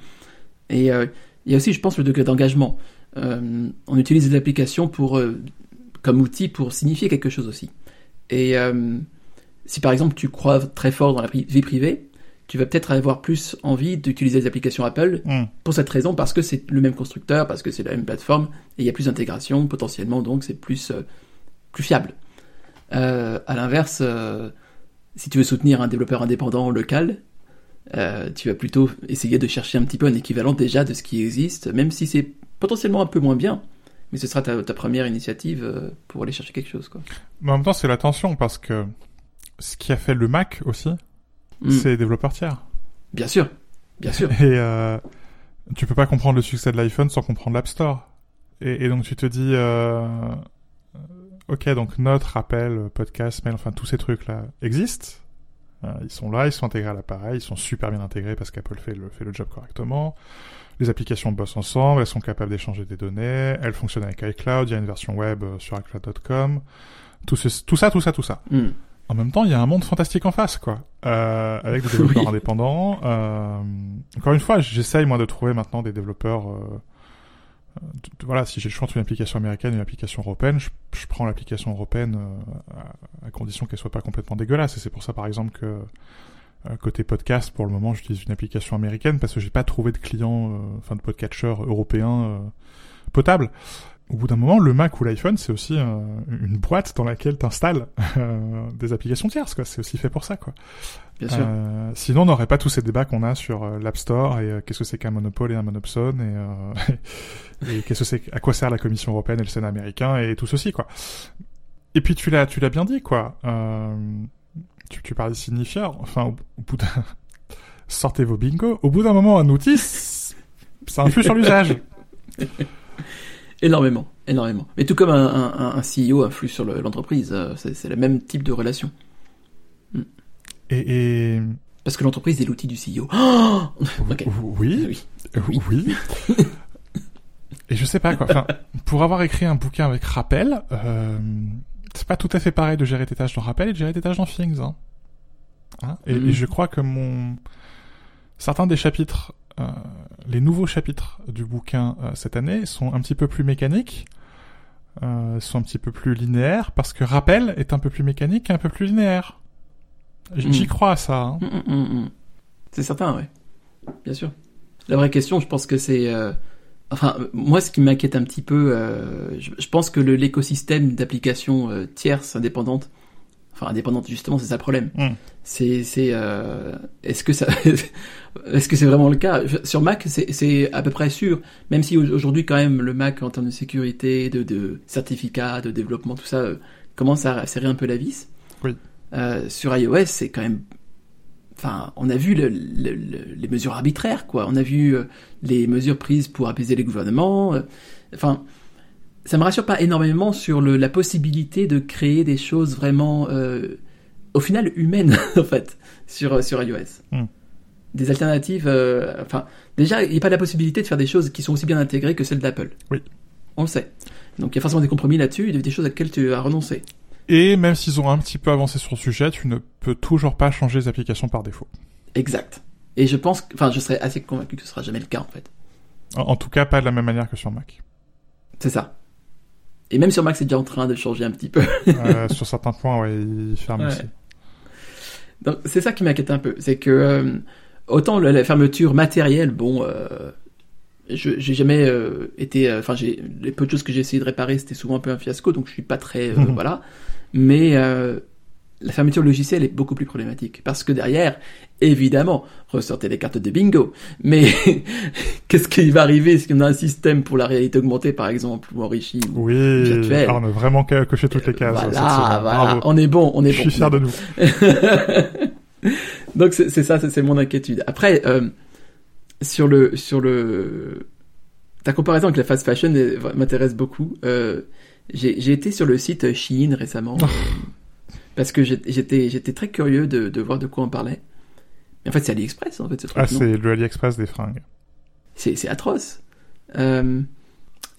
Et il y a aussi, je pense, le degré d'engagement. On utilise les applications pour comme outil pour signifier quelque chose aussi. Et si par exemple tu crois très fort dans la vie privée, tu vas peut-être avoir plus envie d'utiliser les applications Apple Hmm. pour cette raison, parce que c'est le même constructeur, parce que c'est la même plateforme, et il y a plus d'intégration potentiellement, donc c'est plus, euh, plus fiable. Euh, à l'inverse, euh, si tu veux soutenir un développeur indépendant local, euh, tu vas plutôt essayer de chercher un petit peu un équivalent déjà de ce qui existe, même si c'est potentiellement un peu moins bien, mais ce sera ta, ta première initiative pour aller chercher quelque chose. Quoi. Mais en même temps, c'est la tension parce que ce qui a fait le Mac aussi, Mm. c'est les développeurs tiers. Bien sûr, bien sûr. Et euh, tu peux pas comprendre le succès de l'iPhone sans comprendre l'App Store. Et, et donc tu te dis, euh, ok, donc notes, rappel, podcast, mail, enfin tous ces trucs-là existent. Euh, ils sont là, ils sont intégrés à l'appareil, ils sont super bien intégrés parce qu'Apple fait le, fait le job correctement. Les applications bossent ensemble, elles sont capables d'échanger des données, elles fonctionnent avec iCloud, il y a une version web euh, sur iCloud.com. Tout, ce- tout ça, tout ça, tout ça. Mm. En même temps, il y a un monde fantastique en face, quoi. Euh, avec des [laughs] développeurs Oui. indépendants. Euh, encore une fois, j'essaye moi de trouver maintenant des développeurs. Euh, de- de- voilà, si j'ai le choix entre une application américaine et une application européenne, je, je prends l'application européenne euh, à, à condition qu'elle soit pas complètement dégueulasse. Et c'est pour ça, par exemple, que euh, côté podcast, pour le moment, j'utilise une application américaine parce que j'ai pas trouvé de client, euh, enfin de podcatcher européen euh, potable. Au bout d'un moment, le Mac ou l'iPhone, c'est aussi euh, une boîte dans laquelle t'installes euh, des applications tierces, quoi. C'est aussi fait pour ça, quoi. Bien sûr. Euh, sinon, on n'aurait pas tous ces débats qu'on a sur euh, l'App Store et euh, qu'est-ce que c'est qu'un monopole et un monopsone et, euh, [laughs] et qu'est-ce que c'est, à quoi sert la Commission européenne et le Sénat américain et tout ceci, quoi. Et puis tu l'as, tu l'as bien dit, quoi. Euh, tu, tu parlais de signifieur. Enfin, au, au bout d'un, [laughs] sortez vos bingos. Au bout d'un moment, un outil, [laughs] ça influe sur l'usage. Énormément, énormément. Mais tout comme un, un, un CEO influe sur le- l'entreprise, euh, c'est le même type de relation. Et, et Parce que l'entreprise est l'outil du CEO. [gasps] Oh ok. oui, Oui. Oui. [laughs] Et je sais pas quoi. Enfin, pour avoir écrit un bouquin avec Rappel, euh, c'est pas tout à fait pareil de gérer tes tâches dans Rappel et de gérer tes tâches dans Things. Hein. Hein? Et, et je crois que mon certains des chapitres, euh, les nouveaux chapitres du bouquin euh, cette année sont un petit peu plus mécaniques, euh, sont un petit peu plus linéaires parce que Rappel est un peu plus mécanique et un peu plus linéaire. J'y Mhm. crois à ça. Hein. Mm, mm, mm, mm. C'est certain, ouais. Bien sûr. La vraie question, je pense que c'est... euh, Enfin, moi, ce qui m'inquiète un petit peu, je, je pense que l'écosystème d'applications tierces indépendantes, enfin indépendantes justement, c'est ça le problème. Mm. C'est, c'est, euh, est-ce que ça, [laughs] est-ce que c'est vraiment le cas? Sur Mac, c'est, c'est à peu près sûr. Même si au- aujourd'hui, quand même, le Mac en termes de sécurité, de, de certificats, de développement, tout ça euh, commence à serrer un peu la vis. Oui. Euh, sur iOS, c'est quand même Enfin, on a vu le- le- le- les mesures arbitraires, quoi. On a vu les mesures prises pour apaiser les gouvernements. Enfin, ça me rassure pas énormément sur le, la possibilité de créer des choses vraiment, euh, au final, humaines, [laughs] en fait, sur, sur iOS. Hmm. Des alternatives. euh, enfin, déjà, il n'y a pas la possibilité de faire des choses qui sont aussi bien intégrées que celles d'Apple. Oui. On le sait. Donc, il y a forcément des compromis là-dessus, il y a des choses à lesquelles tu as renoncé. Et même s'ils ont un petit peu avancé sur le sujet, tu ne peux toujours pas changer les applications par défaut. Exact. Et je pense, enfin, je serais assez convaincu que ce sera jamais le cas, en fait. En, en tout cas, pas de la même manière que sur Mac. C'est ça. Et même sur Mac, c'est déjà en train de changer un petit peu. [laughs] Euh, [laughs] sur certains points, ouais, ferment Ouais. aussi. Donc c'est ça qui m'inquiète un peu, c'est que euh, autant la fermeture matérielle, bon, euh, je j'ai jamais euh, été, enfin j'ai les peu de choses que j'ai essayé de réparer, c'était souvent un peu un fiasco, donc je suis pas très, [laughs] voilà. Mais la fermeture logicielle est beaucoup plus problématique parce que derrière, évidemment, ressortez les cartes de bingo. Mais [laughs] qu'est-ce qui va arriver si on a un système pour la réalité augmentée, par exemple, ou enrichi ou Oui, on a vraiment coché toutes les cases. Voilà, voilà, on est bon, on est Je bon. suis fier de nous. [laughs] Donc c'est ça, c'est mon inquiétude. Après, euh, sur le sur le ta comparaison avec la fast fashion m'intéresse beaucoup. Euh, j'ai été sur le site Shein récemment Oh. Parce que j'étais j'étais très curieux de, de voir de quoi on parlait. Mais en fait, c'est AliExpress en fait ce truc. Ah, c'est le AliExpress des fringues. c'est atroce. Euh,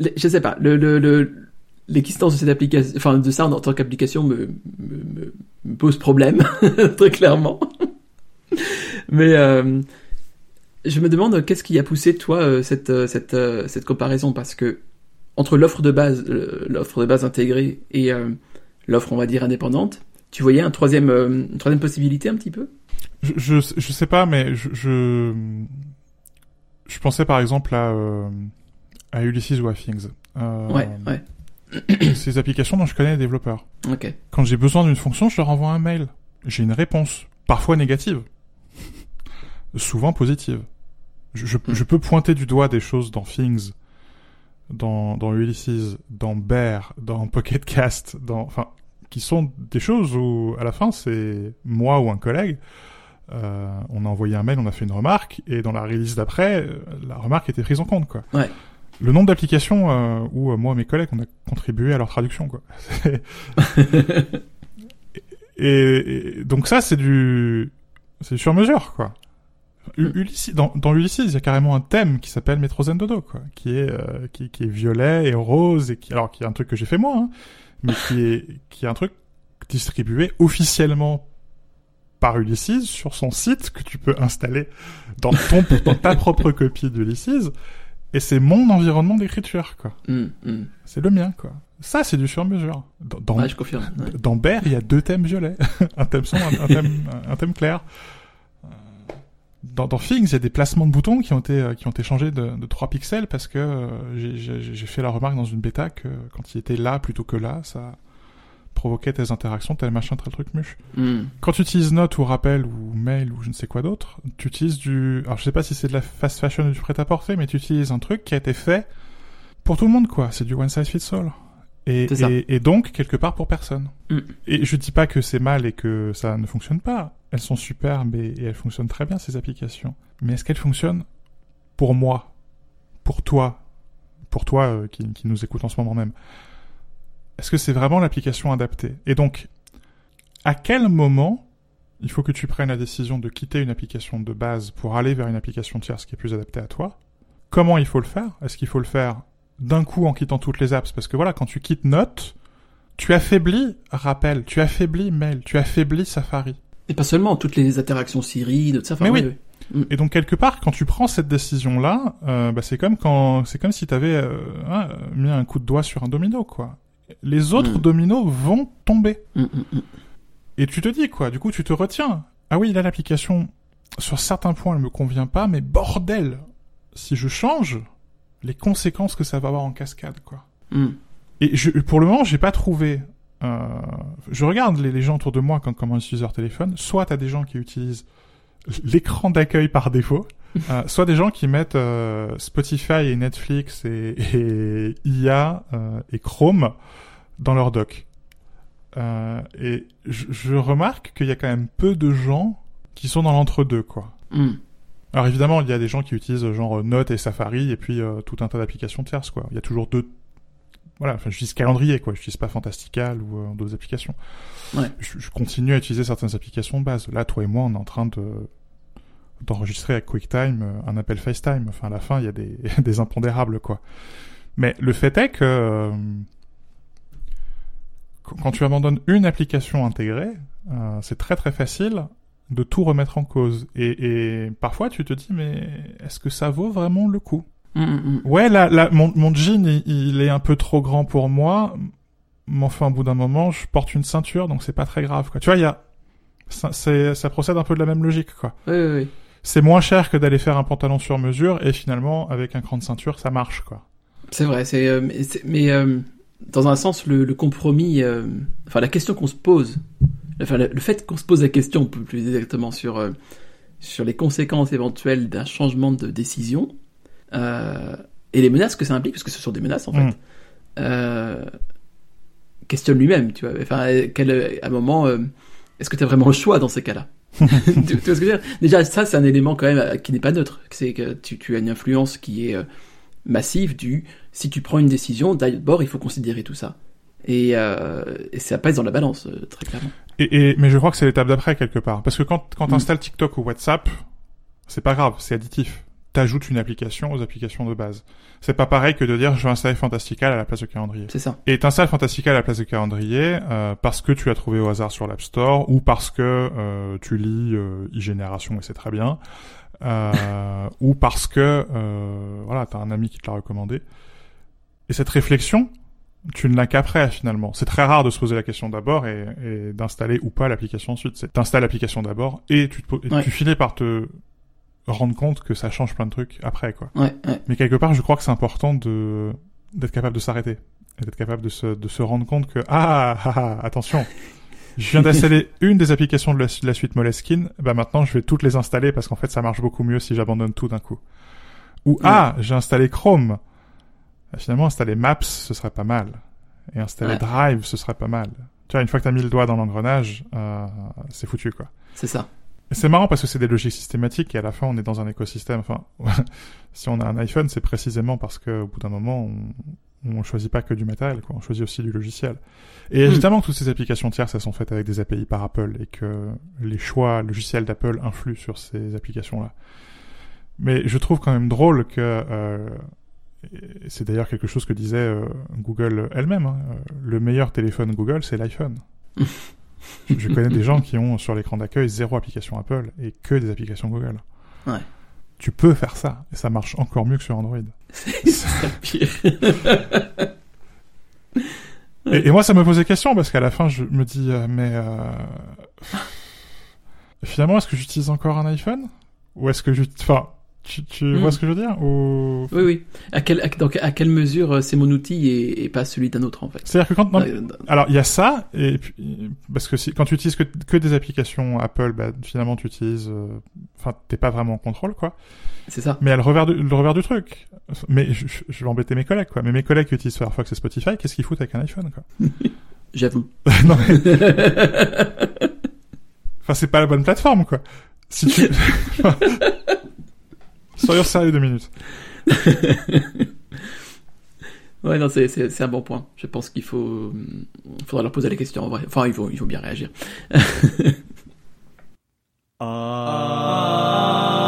je sais pas, le, le, le, l'existence de cette application, enfin de ça en tant qu'application me, me, me, me pose problème, [laughs] très clairement. Mais euh, je me demande qu'est-ce qui a poussé toi euh, cette, euh, cette, cette comparaison? Parce que entre l'offre de base, l'offre de base intégrée et euh, l'offre on va dire indépendante, tu voyais un troisième, euh, une troisième possibilité un petit peu? Je, je, je sais pas, mais je, je, je pensais par exemple à, euh, à Ulysses ou à Things. Euh, Ouais, ouais, [coughs] Ces applications dont je connais les développeurs. ok. Quand j'ai besoin d'une fonction, je leur envoie un mail. J'ai une réponse, parfois négative, souvent positive. Je, je, Hmm. je peux pointer du doigt des choses dans Things, dans, dans Ulysses, dans Bear, dans Pocket Cast, dans, enfin, qui sont des choses où, à la fin, c'est moi ou un collègue. euh, on a envoyé un mail, on a fait une remarque, et dans la release d'après, euh, la remarque était prise en compte, quoi. Ouais. Le nombre d'applications euh, où euh, moi et mes collègues on a contribué à leur traduction, quoi. [laughs] Et, et donc ça, c'est du, c'est du sur mesure, quoi. U- Mm. Ulysses, dans, dans Ulysses, il y a carrément un thème qui s'appelle Metrozen Dodo, quoi, qui est, euh, qui, qui est violet et rose et qui, alors qui est un truc que j'ai fait moi, hein, mais qui est, qui est un truc distribué officiellement par Ulysses sur son site que tu peux installer dans ton, [laughs] dans ta propre copie d'Ulysses. Et c'est mon environnement d'écriture, quoi. Hum, hum. C'est le mien, quoi. Ça, c'est du sur-mesure. Dans, dans, Ouais, je confirme. ouais. dans Bear, il y a deux thèmes violets. [laughs] un thème sombre, un, un thème, un thème clair. Dans, dans Things, il y a des placements de boutons qui ont été, euh, qui ont été changés de, de 3 pixels parce que euh, j'ai- fait la remarque dans une bêta que quand il était là plutôt que là, ça provoquait tes interactions, tel machin, tel truc muche. Hum. Quand tu utilises Note ou Rappel ou Mail ou je ne sais quoi d'autre, tu utilises du... Alors je sais pas si c'est de la fast fashion ou du prêt-à-porter, mais tu utilises un truc qui a été fait pour tout le monde, quoi. C'est du one size fits all. Et, donc, quelque part pour personne. Mm. Et je dis pas que c'est mal et que ça ne fonctionne pas. Elles sont superbes et, et elles fonctionnent très bien, ces applications. Mais est-ce qu'elles fonctionnent pour moi? Pour toi? Pour toi euh, qui, qui nous écoute en ce moment même Est-ce que c'est vraiment l'application adaptée? Et donc, à quel moment il faut que tu prennes la décision de quitter une application de base pour aller vers une application tierce qui est plus adaptée à toi? Comment il faut le faire? Est-ce qu'il faut le faire d'un coup en quittant toutes les apps Parce que voilà, quand tu quittes Note, tu affaiblis Rappel, tu affaiblis Mail, tu affaiblis Safari. Et pas seulement, toutes les interactions Siri, de ça. enfin, Mais oui. ouais. Et donc quelque part, quand tu prends cette décision-là, euh, bah, c'est comme quand, c'est comme si t'avais euh, hein, mis un coup de doigt sur un domino, quoi. Les autres Mm. dominos vont tomber. Hum. Et tu te dis quoi Du coup, tu te retiens. Ah oui, là l'application, sur certains points, elle me convient pas, mais bordel, si je change, les conséquences que ça va avoir en cascade, quoi. Hum. Et je, pour le moment, j'ai pas trouvé. Euh, je regarde les, les gens autour de moi quand comment ils utilisent leur téléphone. Soit t'as des gens qui utilisent l'écran d'accueil par défaut, [laughs] euh, soit des gens qui mettent euh, Spotify et Netflix et, et IA euh, et Chrome dans leur dock. Euh, et je, je remarque qu'il y a quand même peu de gens qui sont dans l'entre-deux, quoi. Hum. Alors évidemment, il y a des gens qui utilisent genre Note et Safari et puis euh, tout un tas d'applications tierces quoi. Il y a toujours deux voilà, enfin j'utilise calendrier quoi, j'utilise pas Fantastical ou euh, d'autres applications. Ouais. Je, je continue à utiliser certaines applications de base. Là, toi et moi, on est en train de d'enregistrer avec QuickTime euh, un appel FaceTime. Enfin à la fin, il y a des [laughs] des impondérables quoi. Mais le fait est que euh, quand quand tu abandonnes une application intégrée, euh, c'est très très facile de tout remettre en cause. Et, et parfois, tu te dis, mais est-ce que ça vaut vraiment le coup? Hum, hum, hum. Ouais, là, là, mon, mon jean, il, il est un peu trop grand pour moi. Mais enfin, au bout d'un moment, je porte une ceinture, donc c'est pas très grave. Quoi. Tu vois, il y a, ça, ça procède un peu de la même logique. quoi. Ouais, ouais, ouais. C'est moins cher que d'aller faire un pantalon sur mesure, et finalement, avec un cran de ceinture, ça marche. quoi. C'est vrai, c'est euh, mais, mais, euh, dans un sens le, le compromis, euh, enfin la question qu'on se pose, enfin le, le fait qu'on se pose la question plus, exactement sur euh, sur les conséquences éventuelles d'un changement de décision euh, et les menaces que ça implique, parce que ce sont des menaces en fait, Mm. euh, questionne lui-même, tu vois. Enfin, quel, à un moment, est-ce que tu as vraiment le choix dans ces cas-là [laughs] tu, vois ce que je veux dire? Déjà, ça, c'est un élément quand même qui n'est pas neutre. C'est que tu, tu, as une influence qui est massive du si tu prends une décision, d'abord, il faut considérer tout ça. Et, euh, et ça pèse dans la balance, très clairement. Et, et, mais je crois que c'est l'étape d'après, quelque part. Parce que quand, quand tu installes TikTok ou WhatsApp, c'est pas grave, c'est additif. T'ajoutes une application aux applications de base. C'est pas pareil que de dire je vais installer Fantastical à la place de calendrier. C'est ça. Et t'installes Fantastical à la place de calendrier euh, parce que tu l'as trouvé au hasard sur l'App Store ou parce que euh, tu lis euh, e-génération et c'est très bien. Euh, [laughs] ou parce que euh, voilà, t'as un ami qui te l'a recommandé. Et cette réflexion, tu ne l'as qu'après finalement. C'est très rare de se poser la question d'abord et, et d'installer ou pas l'application ensuite. C'est t'installes l'application d'abord et tu, te, et Ouais. tu finis par te rendre compte que ça change plein de trucs après quoi. Ouais, ouais. Mais quelque part, je crois que c'est important de d'être capable de s'arrêter et d'être capable de se de se rendre compte que ah, ah, ah attention. [laughs] Je viens d'installer une des applications de la, de la suite Moleskine, bah maintenant je vais toutes les installer parce qu'en fait ça marche beaucoup mieux si j'abandonne tout d'un coup. Ou ah, j'ai installé Chrome. Bah, finalement installer Maps ce serait pas mal. Et installer Ouais. Drive ce serait pas mal. Tu vois, une fois que t'as mis le doigt dans l'engrenage, euh, c'est foutu quoi. C'est ça. C'est marrant parce que c'est des logiques systématiques et à la fin on est dans un écosystème. Enfin, [laughs] si on a un iPhone, c'est précisément parce que au bout d'un moment on, on choisit pas que du matériel, quoi. On choisit aussi du logiciel. Et Mm. évidemment que toutes ces applications tierces, elles sont faites avec des API par Apple et que les choix logiciels d'Apple influent sur ces applications-là. Mais je trouve quand même drôle que euh, c'est d'ailleurs quelque chose que disait euh, Google elle-même. hein, euh, le meilleur téléphone Google, c'est l'iPhone. [laughs] je je connais des gens qui ont sur l'écran d'accueil zéro application Apple et que des applications Google. Ouais. Tu peux faire ça et ça marche encore mieux que sur Android. [laughs] C'est [laughs] pire. Et, et moi, ça me pose des questions parce qu'à la fin, je me dis, euh, mais euh, finalement, est-ce que j'utilise encore un iPhone? Ou est-ce que enfin, tu, tu Mm. vois ce que je veux dire ou Oui, oui. À, quel, à, donc, à quelle mesure euh, c'est mon outil et, et pas celui d'un autre, en fait c'est-à-dire que quand non, Euh, alors il y a ça et puis parce que si, quand tu utilises que, que des applications Apple, bah, finalement, tu utilises, euh, enfin, t'es pas vraiment en contrôle, quoi. C'est ça. Mais a le revers du, le revers du truc. Mais je, je- je vais embêter mes collègues, quoi. Mais mes collègues qui utilisent Firefox et Spotify, qu'est-ce qu'ils foutent avec un iPhone, quoi [laughs] J'avoue. [laughs] Non, mais- [laughs] Enfin, c'est pas la bonne plateforme, quoi. Si tu... Soyons sérieux deux minutes. [laughs] Ouais, non, c'est, un bon point. Je pense qu'il faut, hum, faudra leur poser la question en vrai. Enfin, il faut, il faut bien réagir. [laughs] Ah.